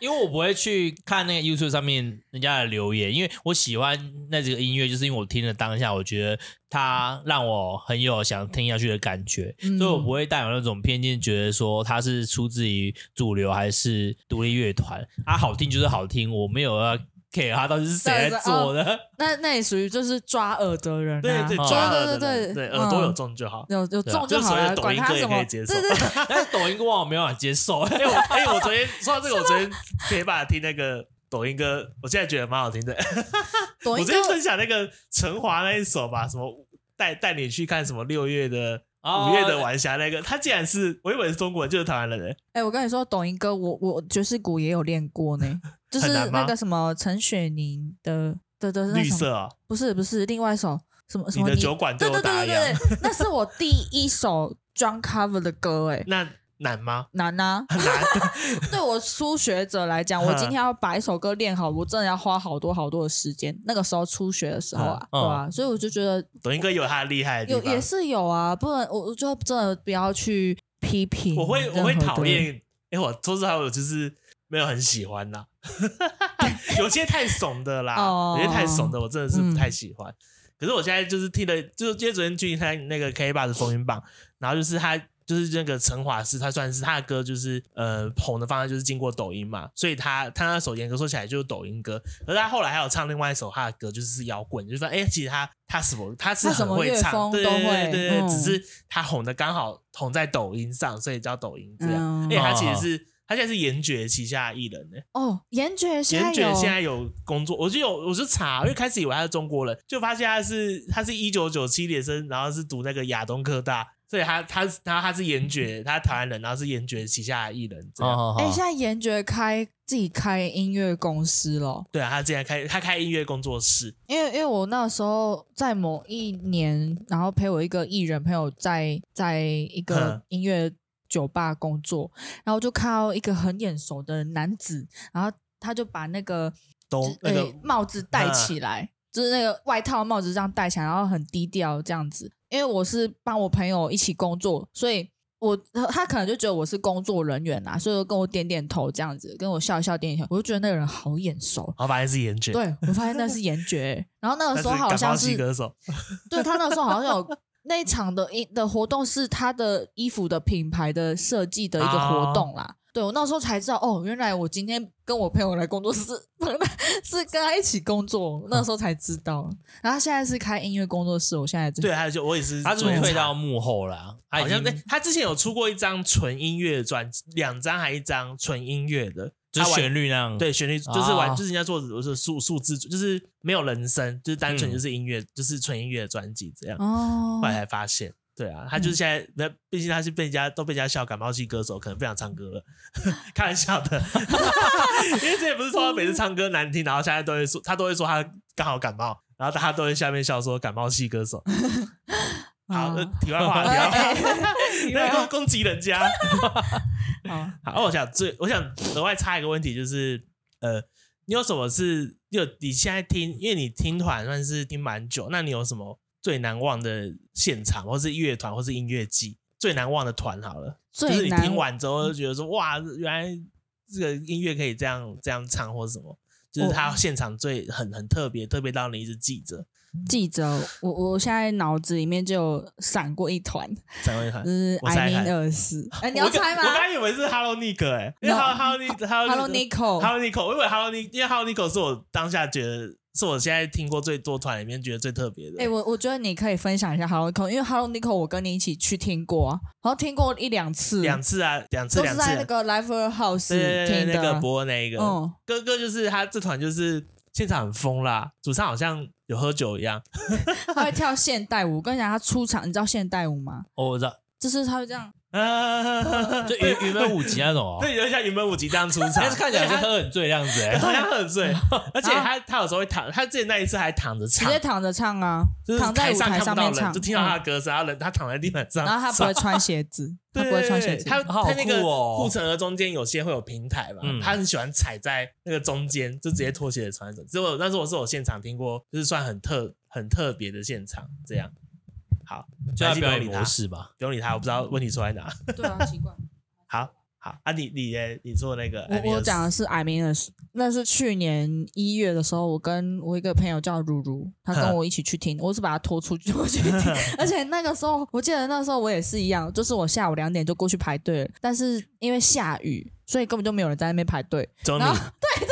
因为我不会去看那个 YouTube 上面人家的留言，因为我喜欢那几个音乐，就是因为我听了当下，我觉得它让我很有想听下去的感觉，嗯、所以我不会带有那种偏见，觉得说它是出自于主流还是独立乐团，啊，好听就是好听，我没有要。他到底是谁在做的？哦、那那也属于就是抓耳的人、啊，对对，抓耳的对对对，耳朵有中就好，有有中就好了，啊、管他什么，对对，但是抖音歌我没办法接受。哎、欸，我哎、欸，我昨天说到这个，我昨天可以把听那个抖音歌，我现在觉得蛮好听的。我昨天分享那个陈华那一首吧，什么带带你去看什么六月的。五月的晚霞那个，他竟然是我以为是中国人，就是台湾人哎、欸！我跟你说，抖音歌我我爵士鼓也有练过呢，就是那个什么陈雪凝的的的绿色啊，不是不是，另外一首什么什么你的酒馆对对对对对，那是我第一首 drum cover 的歌哎，那。难吗？难啊，很难。对我初学者来讲，我今天要把一首歌练好，我真的要花好多好多的时间。那个时候初学的时候啊，对啊，所以我就觉得抖音哥有他厉害的地方，有也是有啊，不能，我我就真的不要去批评。我会我会讨厌，因为我说实话，我就是没有很喜欢呐。有些太怂的啦，有些太怂的，我真的是不太喜欢。可是我现在就是听了，就是今天昨天去看那个 KKBOX 的风云榜，然后就是他。就是那个陈华师，他算是他的歌，就是呃红的方向就是经过抖音嘛，所以他他那首严格说起来就是抖音歌，而他后来还有唱另外一首他的歌，就是摇滚，就是说哎、欸，其实他他什么他是很会唱，对对对对对，嗯、只是他红的刚好红在抖音上，所以叫抖音这样。因为、嗯、他其实是他现在是严爵旗下的艺人呢。哦，严爵严爵现在有工作，我就有我就查，因为开始以为他是中国人，就发现他是他是一九九七年生，然后是读那个亚东科大。所以他，他，他他是严爵，他台湾人，然后是严爵旗下的艺人。这样，哎，现在严爵开自己开音乐公司了。对啊，他现在开，他开音乐工作室。因为，因为我那时候在某一年，然后陪我一个艺人朋友在在一个音乐酒吧工作，嗯、然后就看到一个很眼熟的男子，然后他就把那个都那个帽子戴起来，嗯、就是那个外套帽子这样戴起来，然后很低调这样子。因为我是帮我朋友一起工作，所以我他可能就觉得我是工作人员啊，所以跟我点点头这样子，跟我笑一笑点点头，我就觉得那个人好眼熟。我发现是严爵，对，我发现那是严爵。然后那个 时候好像是，是歌手，对，他那个时候好像有那一场的一的活动是他的衣服的品牌的设计的一个活动啦。对，我那时候才知道哦，原来我今天跟我朋友来工作室 是跟他一起工作，那时候才知道。然后他现在是开音乐工作室，我现在对，还有就我也是，他是退到幕后了，好像他之前有出过一张纯音乐的专辑，两张还一张纯音乐的，就是旋律那样，对，旋律就是玩，就是人家做的是数数字，就是没有人声，就是单纯就是音乐，就是纯音乐的专辑这样。哦，后来才发现。对啊，他就是现在，那毕竟他是被人家都被人家笑感冒系歌手，可能不想唱歌了，开玩笑的。因为这也不是说他每次唱歌难听，然后现在都会说他都会说他刚好感冒，然后大家都会下面笑说感冒系歌手。好，题外话，题外话，那攻攻击人家。好，好，我想最我想额外插一个问题，就是呃，你有什么是就你现在听，因为你听团算是听蛮久，那你有什么？最难忘的现场，或是乐团，或是音乐季，最难忘的团好了，就是你听完之后就觉得说，哇，原来这个音乐可以这样这样唱，或者什么，就是他现场最很很特别，特别到你一直记着。记者，我我现在脑子里面就有闪过一团，闪过一团，就是艾米尔斯。哎，你要猜吗？我刚以为是 Hello Nick，哎，因为 Hello Hello Nico，Hello Nico，我以为 Hello Nick，因为 Hello Nico 是我当下觉得。是我现在听过最多团里面觉得最特别的。哎、欸，我我觉得你可以分享一下 Hello Nico，因为 Hello Nico 我跟你一起去听过啊，然后听过一两次，两次啊，两次，两次，都是在那个 Live House 听的。对对对，那个播那个，嗯，哥哥就是他这团就是现场很疯啦，主唱好像有喝酒一样，他会跳现代舞。我跟你讲，他出场，你知道现代舞吗？哦，我知道，就是他会这样。就云云门舞集那种哦，对，有点像云门舞集这样出场，但是看起来是喝很醉的样子，哎，好像喝很醉，而且他他有时候会躺，他之前那一次还躺着唱，直接躺着唱啊，就是躺在舞台上面唱，就听到他的歌声，然后人他躺在地板上，然后他不会 穿鞋子，他不会穿鞋子，他他那个护城河中间有些会有平台嘛，他很喜欢踩在那个中间，就直接脱鞋的穿着，只有那时候我是我现场听过，就是算很特很特别的现场这样。好，就要表演模式吧，不用理他，我不知道问题出在哪。对啊，奇怪。好好啊，你你你做那个，我我讲的是 I mean，那是去年一月的时候，我跟我一个朋友叫如如，他跟我一起去听，我是把他拖出去过去听，而且那个时候我记得那时候我也是一样，就是我下午两点就过去排队了，但是因为下雨，所以根本就没有人在那边排队。然后对。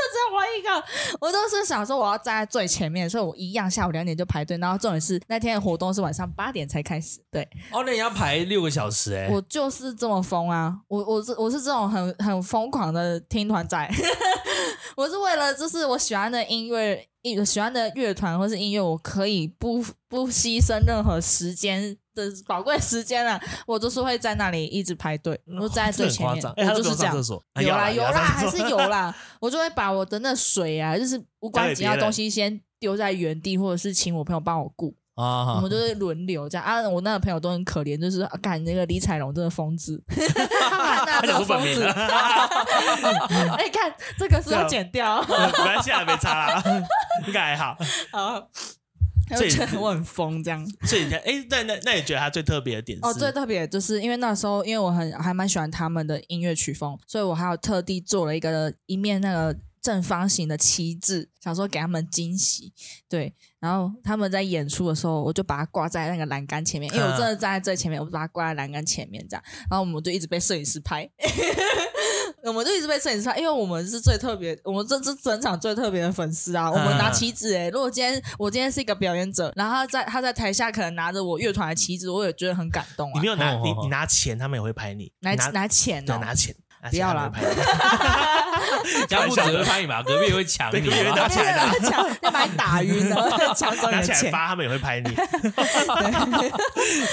一个，我都是想说我要站在最前面，所以我一样下午两点就排队。然后重点是那天的活动是晚上八点才开始，对。哦，那你要排六个小时哎、欸。我就是这么疯啊！我我是我是这种很很疯狂的听团仔，我是为了就是我喜欢的音乐，一喜欢的乐团或是音乐，我可以不不牺牲任何时间。的宝贵时间啊，我都是会在那里一直排队，我站在最前面，我就是这样。有啦有啦，还是有啦，我就会把我的那水啊，就是无关紧要东西先丢在原地，或者是请我朋友帮我顾啊，我们就是轮流这样啊。我那个朋友都很可怜，就是干那个李彩龙真的疯子，他那个疯子。哎，看这个是要剪掉，没关系啊，没差啦，应该还好。好。所以我很疯这样，所以你看，哎，那那那你觉得他最特别的点是？哦，最特别就是因为那时候，因为我很还蛮喜欢他们的音乐曲风，所以我还有特地做了一个一面那个正方形的旗帜，想说给他们惊喜。对，然后他们在演出的时候，我就把它挂在那个栏杆前面，因为我真的站在最前面，我就把它挂在栏杆前面这样，然后我们就一直被摄影师拍。我们就一直被摄影师拍，因为我们是最特别，我们这这整场最特别的粉丝啊！我们拿旗子诶，如果今天我今天是一个表演者，然后他在他在台下可能拿着我乐团的旗子，我也觉得很感动啊！你没有拿你你拿钱，他们也会拍你，拿拿钱对，拿钱，不要了，家 不只会拍你嘛，隔壁也会抢你，隔壁拿起来抢，要把你打晕了，抢 拿起来发，他们也会拍你，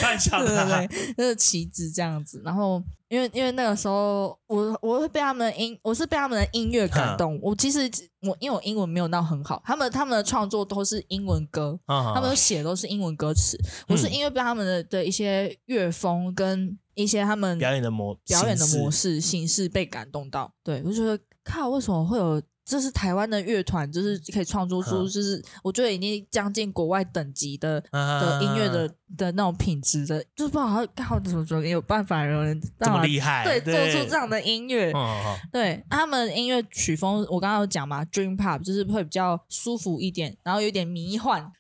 太笑了，对对，就是旗子这样子，然后。因为因为那个时候我我会被他们的音，我是被他们的音乐感动。嗯、我其实我因为我英文没有到很好，他们他们的创作都是英文歌，嗯、他们写的都是英文歌词。嗯、我是因为被他们的的一些乐风跟一些他们表演的模表演的模式形式被感动到。对，我就觉得靠，为什么会有？这是台湾的乐团，就是可以创作出，就是我觉得已经将近国外等级的的音乐的的那种品质的，就是不知道他刚好怎么说，有办法有人这么厉害，对，做出这样的音乐，对，他们音乐曲风，我刚刚有讲嘛，Dream Pop 就是会比较舒服一点，然后有点迷幻，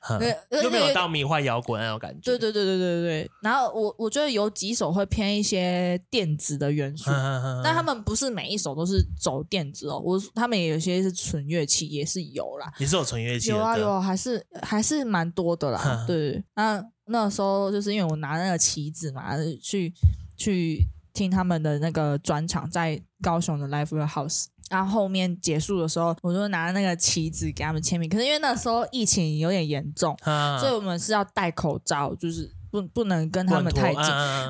又没有到迷幻摇滚那种感觉，对对对对对对。然后我我觉得有几首会偏一些电子的元素，但他们不是每一首都是走电子哦，我他们也有些。是纯乐器也是有啦，也是有纯乐器，有啊有，还是还是蛮多的啦。呵对，那那时候就是因为我拿那个旗子嘛，去去听他们的那个专场，在高雄的 Live House。然后后面结束的时候，我就拿那个旗子给他们签名。可是因为那时候疫情有点严重，呵所以我们是要戴口罩，就是。不不能跟他们太近，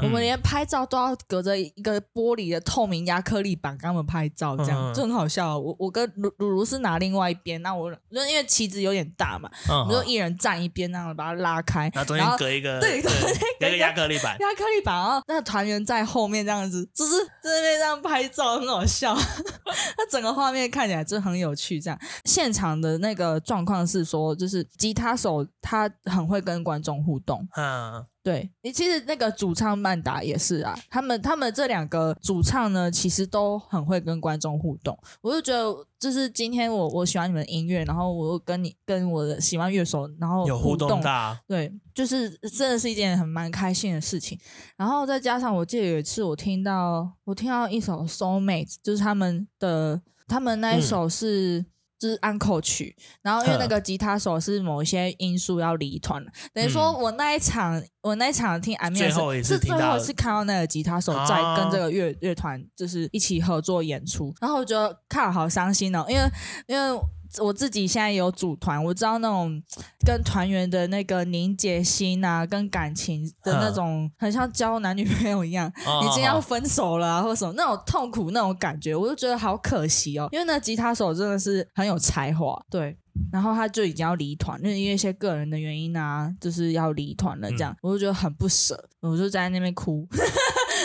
我们连拍照都要隔着一个玻璃的透明亚克力板跟他们拍照，这样就很好笑。我我跟鲁鲁鲁是拿另外一边，那我就因为旗子有点大嘛，我们就一人站一边，那样把它拉开，然后中间隔一个对，隔一个亚克力板，亚克力板，然后那个团员在后面这样子，就是在那边这样拍照，很好笑。那整个画面看起来就很有趣。这样现场的那个状况是说，就是吉他手他很会跟观众互动。嗯。对，你其实那个主唱曼达也是啊，他们他们这两个主唱呢，其实都很会跟观众互动。我就觉得，就是今天我我喜欢你们的音乐，然后我又跟你跟我的喜欢乐手，然后互，有互动的，对，就是真的是一件很蛮开心的事情。然后再加上我记得有一次我听到我听到一首 Soulmates，就是他们的他们那一首是。嗯就是安可曲，然后因为那个吉他手是某一些因素要离团了，等于说我那一场、嗯、我那一场听 I mean 是最后是看到那个吉他手在跟这个乐乐团就是一起合作演出，然后我觉得看好伤心哦，因为因为我自己现在有组团，我知道那种跟团员的那个凝结心啊，跟感情的那种，很像交男女朋友一样，已经要分手了啊，或者什么那种痛苦那种感觉，我就觉得好可惜哦。因为那吉他手真的是很有才华，对。然后他就已经要离团，就是因为一些个人的原因啊，就是要离团了，这样、嗯、我就觉得很不舍，我就在那边哭。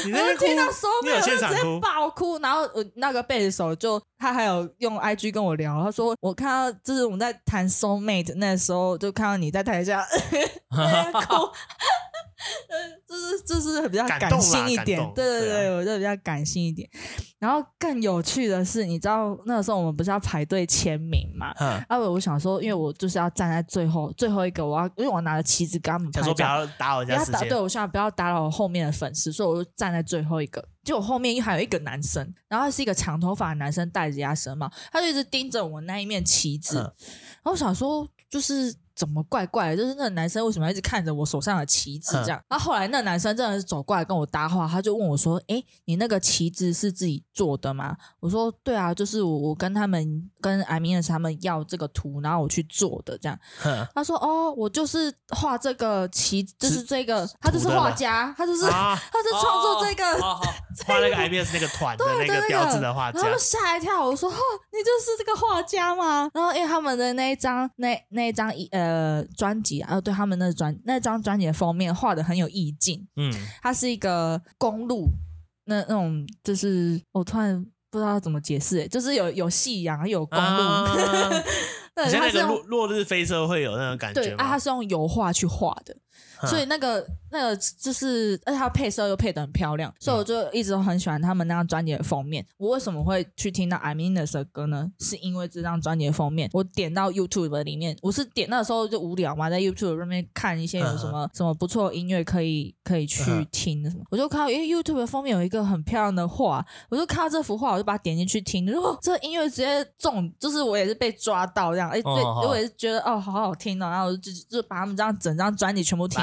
你那边哭，听到收尾，我就直接爆哭。然后我那个贝斯手就他还有用 IG 跟我聊，他说我看到就是我们在谈 Soul Mate 那时候，就看到你在台下 哭。嗯，就是就是比较感性一点，对对对，啊、我就比较感性一点。然后更有趣的是，你知道那个时候我们不是要排队签名嘛？嗯，啊，我想说，因为我就是要站在最后最后一个，我要因为我拿着旗子跟他们拍照，想说不要打扰人家时间。对，我现在不要打扰我后面的粉丝，所以我就站在最后一个。结果后面又还有一个男生，然后他是一个长头发的男生，戴着鸭舌帽，他就一直盯着我那一面旗子。嗯、然后我想说，就是。怎么怪怪的？就是那个男生为什么要一直看着我手上的旗子这样？然后后来那个男生真的是走过来跟我搭话，他就问我说：“哎，你那个旗子是自己做的吗？”我说：“对啊，就是我我跟他们跟 Iminus 他们要这个图，然后我去做的这样。”他说：“哦，我就是画这个旗，就是这个，他就是画家，他就是他是创作这个 画那个 Iminus 那个团的那个标志的画家。”然后就吓一跳，我说：“哦，你就是这个画家吗？”然后因为他们的那一张那那一张一呃。呃，专辑啊，对他们那专那张专辑的封面画的很有意境，嗯，它是一个公路，那那种就是我突然不知道怎么解释，就是有有夕阳，有公路，啊、对，像那个落落日飞车会有那种感觉，对啊，它是用油画去画的。所以那个那个就是，而且它配色又配的很漂亮，所以我就一直都很喜欢他们那张专辑的封面。我为什么会去听到 Iminus 的歌呢？是因为这张专辑的封面。我点到 YouTube 里面，我是点那时候就无聊嘛，在 YouTube 上面看一些有什么什么不错音乐可以可以去听什么。我就看到，因为 YouTube 的封面有一个很漂亮的画，我就看到这幅画，我就把它点进去听。然后这音乐直接中，就是我也是被抓到这样，哎，对，我也是觉得哦，好好听哦，然后我就就把他们这样整张专辑全部听。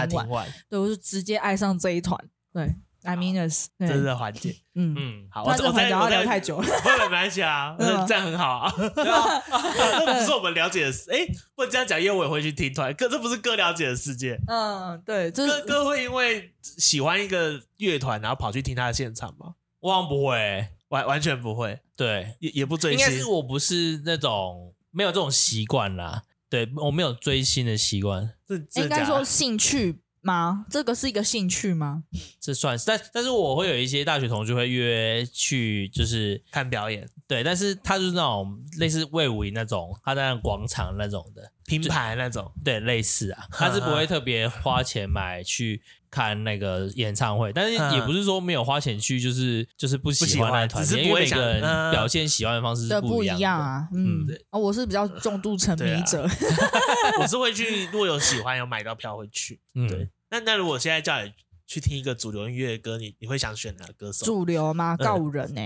对，我就直接爱上这一团。对 I mean us，这是环节。嗯嗯，好，我这环节聊太久了，不会没关系啊，这样很好啊。这 不是我们了解的事，哎，不能这样讲，因为我也会去听团，哥，这不是哥了解的世界。嗯，对，哥哥会因为喜欢一个乐团，然后跑去听他的现场吗？我不会，完完全不会。对，也也不追星。应该是我不是那种没有这种习惯啦。对，我没有追星的习惯，这应该说兴趣吗？这个是一个兴趣吗？这算是，但但是我会有一些大学同学会约去，就是看表演。对，但是他就是那种类似魏武营那种，他在那广场那种的拼盘那种，对，类似啊，他是不会特别花钱买去看那个演唱会，但是也不是说没有花钱去，就是就是不喜欢那团，只是因为每个人表现喜欢的方式是不一样啊。嗯，对，啊，我是比较重度沉迷者，我是会去，如果有喜欢有买到票会去。嗯，对。那那如果现在叫你去听一个主流音乐的歌，你你会想选哪个歌手？主流吗？告五人呢？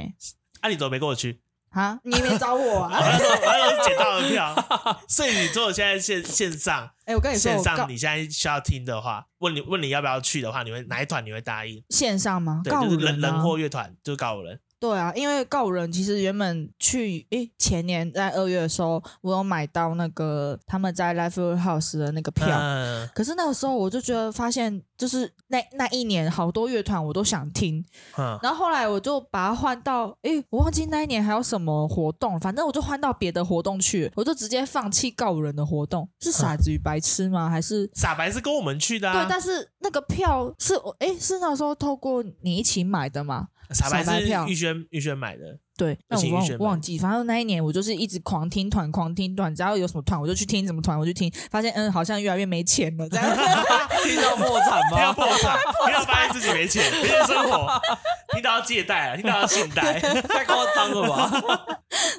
啊，你怎么没跟我去？啊！你没找我啊？我那时候我那时候捡到了票，所以你说我现在线线上，哎，我跟你说，线上你现在需要听的话，问你问你要不要去的话，你会哪一团你会答应？线上吗？对，就是人人或乐团，就是告五人。对啊，因为告人其实原本去诶前年在二月的时候，我有买到那个他们在 Live House 的那个票，嗯、可是那个时候我就觉得发现，就是那那一年好多乐团我都想听，嗯、然后后来我就把它换到诶，我忘记那一年还有什么活动，反正我就换到别的活动去，我就直接放弃告人的活动，是傻子与白痴吗？还是傻白是跟我们去的、啊？对，但是那个票是我诶，是那时候透过你一起买的吗？傻白是玉轩玉轩买的，对，那我忘忘记，反正那一年我就是一直狂听团，狂听团，只要有什么团我就去听什么团，我就听，发现嗯，好像越来越没钱了，这样 听到破产吗？听到破产，听到发现自己没钱，没钱生活，听到要借贷了，听到要信贷，太夸张了吧？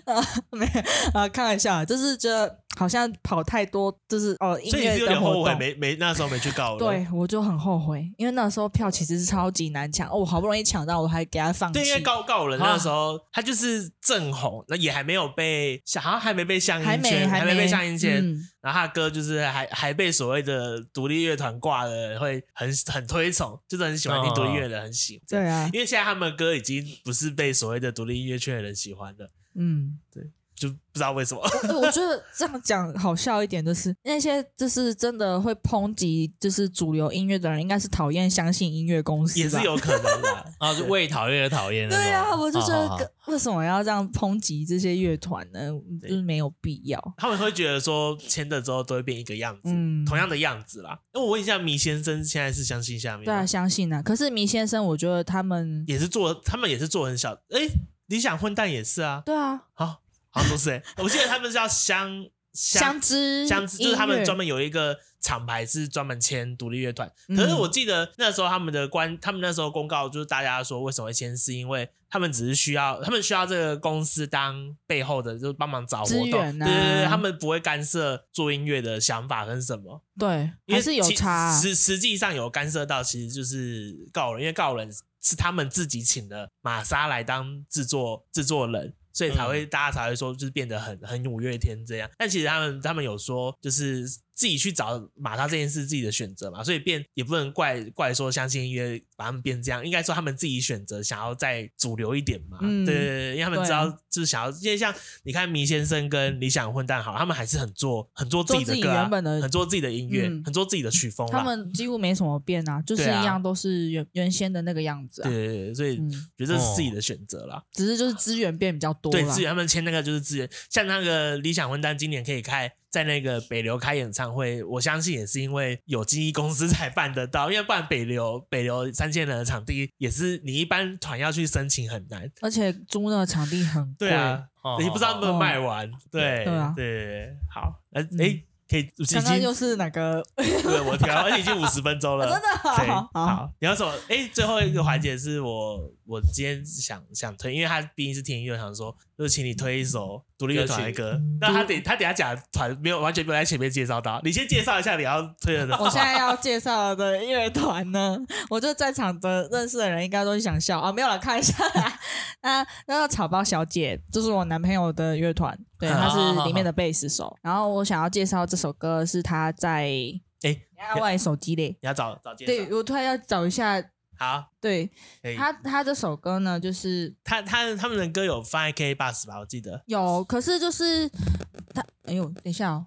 啊，没啊，开玩笑，就是觉得。好像跑太多，就是哦，音乐的活动，所以你有点后悔没没那时候没去告了。对，我就很后悔，因为那时候票其实是超级难抢，哦，我好不容易抢到，我还给他放弃。对，因为告告人那时候、啊、他就是正红，那也还没有被，好像还没被向音圈，还没，被向音签，嗯、然后他的歌就是还还被所谓的独立乐团挂的，会很很推崇，就是很喜欢听独立乐的人很喜欢。对啊，因为现在他们的歌已经不是被所谓的独立音乐圈的人喜欢的。嗯，对。就不知道为什么。我觉得这样讲好笑一点，就是那些就是真的会抨击就是主流音乐的人，应该是讨厌相信音乐公司，也是有可能的 啊，就为讨厌而讨厌。对啊，我就觉得为什么要这样抨击这些乐团呢？就是没有必要。他们会觉得说签了之后都会变一个样子，嗯，同样的样子啦。那我问一下，米先生现在是相信下面？对啊，相信啊。可是米先生，我觉得他们也是做，他们也是做很小。哎，理想混蛋也是啊。对啊，好。好像都是哎，我记得他们叫香香知香知，就是他们专门有一个厂牌是专门签独立乐团。可是我记得那时候他们的官，他们那时候公告就是大家说为什么会签，是因为他们只是需要，他们需要这个公司当背后的，就是帮忙找活动。对对对，他们不会干涉做音乐的想法跟什么。对，还是有差。实实际上有干涉到，其实就是告人，因为告人是他们自己请的玛莎来当制作制作人。所以才会，大家才会说，就是变得很很五月天这样。但其实他们他们有说，就是。自己去找马莎这件事，自己的选择嘛，所以变也不能怪怪说相信音乐把他们变这样，应该说他们自己选择想要再主流一点嘛，嗯、对，对，对，因为他们知道就是想要，因为像你看迷先生跟理想混蛋好，他们还是很做很做自己的歌，啊，原本的很做自己的音乐，嗯、很做自己的曲风，他们几乎没什么变啊，就是一样都是原原先的那个样子，啊，对，对，对，所以觉得这是自己的选择啦，只是就是资源变比较多，对，资源他们签那个就是资源，像那个理想混蛋今年可以开。在那个北流开演唱会，我相信也是因为有经纪公司才办得到，因为不然北流北流三千人的场地也是你一般团要去申请很难，而且租那个场地很贵，对啊，你不知道能不能卖完，对对啊，对，好，哎哎。可以，刚刚又是哪个？对，我调，而且已经五十分钟了，真的好。好，你要说，哎，最后一个环节是我，我今天想想推，因为他毕竟是听音乐，想说就是请你推一首独立乐团的歌。那他等他等下讲团没有完全没有在前面介绍到，你先介绍一下你要推的。我现在要介绍的乐团呢，我觉得在场的认识的人应该都想笑啊，没有了，看一下啊，那个草包小姐就是我男朋友的乐团。对，他是里面的贝斯手。然后我想要介绍这首歌是他在哎，另外手机嘞，你要找找介绍。对，我突然要找一下。好，对，他他这首歌呢，就是他他他们的歌有放在 K Bus 吧？我记得有，可是就是他，哎呦，等一下哦，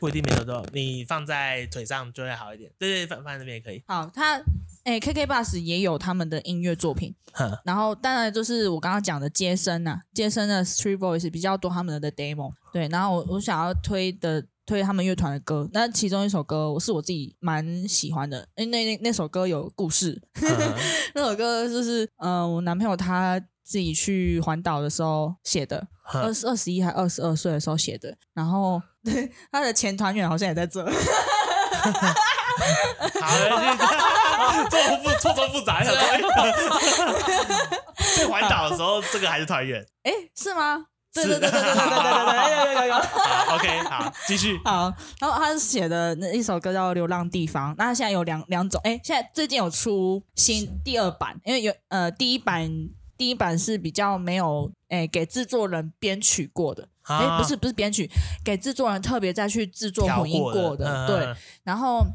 不一定没有的，你放在腿上就会好一点。对对，放放在那边也可以。好，他。哎，KK Bus 也有他们的音乐作品，然后当然就是我刚刚讲的接生呐，接生的 Street Voice 比较多他们的 demo，对，然后我我想要推的推他们乐团的歌，那其中一首歌我是我自己蛮喜欢的，哎，那那那首歌有故事，呵 那首歌就是呃我男朋友他自己去环岛的时候写的，二十二十一还二十二岁的时候写的，然后对 他的前团员好像也在这。好的，这么复错综复杂，想说，在 环岛的时候，这个还是团员？哎，是吗？对对对对对对对对对，有有有有。OK，好，继续。好，然后他写的那一首歌叫《流浪地方》，那他现在有两两种，哎，现在最近有出新第二版，因为有呃第一版第一版是比较没有哎给制作人编曲过的。哎，啊、不是不是编曲，给制作人特别再去制作混音过的，过的嗯、对。然后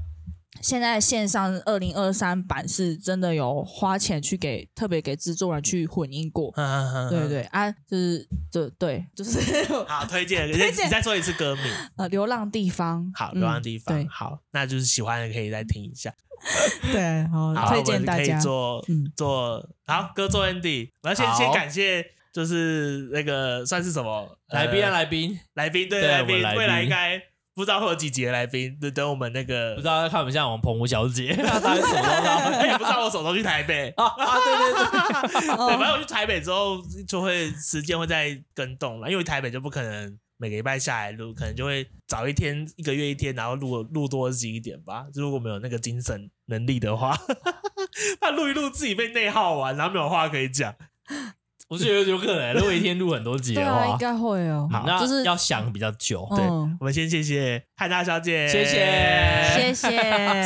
现在线上二零二三版是真的有花钱去给特别给制作人去混音过，嗯嗯嗯、对对啊，就是就对，就是好 推荐，推荐。你再说一次歌名，呃，流浪地方，好，流浪地方，嗯、好，那就是喜欢的可以再听一下，对，好，好推荐大家。可以做做好歌做 Andy，我要先先感谢。就是那个算是什么来宾啊？来宾，来宾，对，来宾，未来应该不知道会有几集的来宾，等等我们那个不知道要看我们像我们澎湖小姐，他手都到，也不知道我什么时候去台北啊 啊！对对对，对，反正我去台北之后就会时间会再更动了，因为台北就不可能每个礼拜下来录，可能就会早一天一个月一天，然后录录多集一点吧。如果没有那个精神能力的话，怕录一录自己被内耗完，然后没有话可以讲。我觉得有可能，如果一天录很多集的话，应该会哦。好，那就是要想比较久。对，我们先谢谢汉娜小姐，谢谢，谢谢。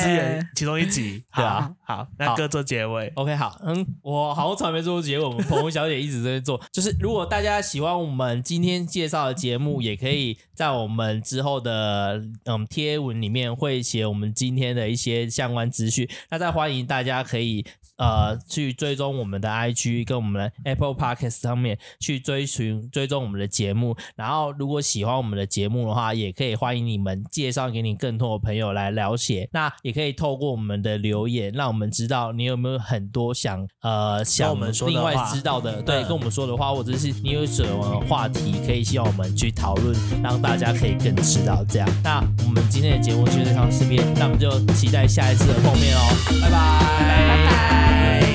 支援其中一集，对啊，好，那各做结尾。OK，好，嗯，我好像从来没做过结尾，我们澎湖小姐一直在做。就是如果大家喜欢我们今天介绍的节目，也可以在我们之后的嗯贴文里面会写我们今天的一些相关资讯。那再欢迎大家可以呃去追踪我们的 IG 跟我们的 Apple。Podcast 上面去追寻追踪我们的节目。然后，如果喜欢我们的节目的话，也可以欢迎你们介绍给你更多的朋友来了解。那也可以透过我们的留言，让我们知道你有没有很多想呃想我们另外知道的，对，跟我们说的话，或者是你有什么话题可以希望我们去讨论，让大家可以更知道这样。那我们今天的节目就到这边，那我们就期待下一次的碰面哦，拜拜，拜拜。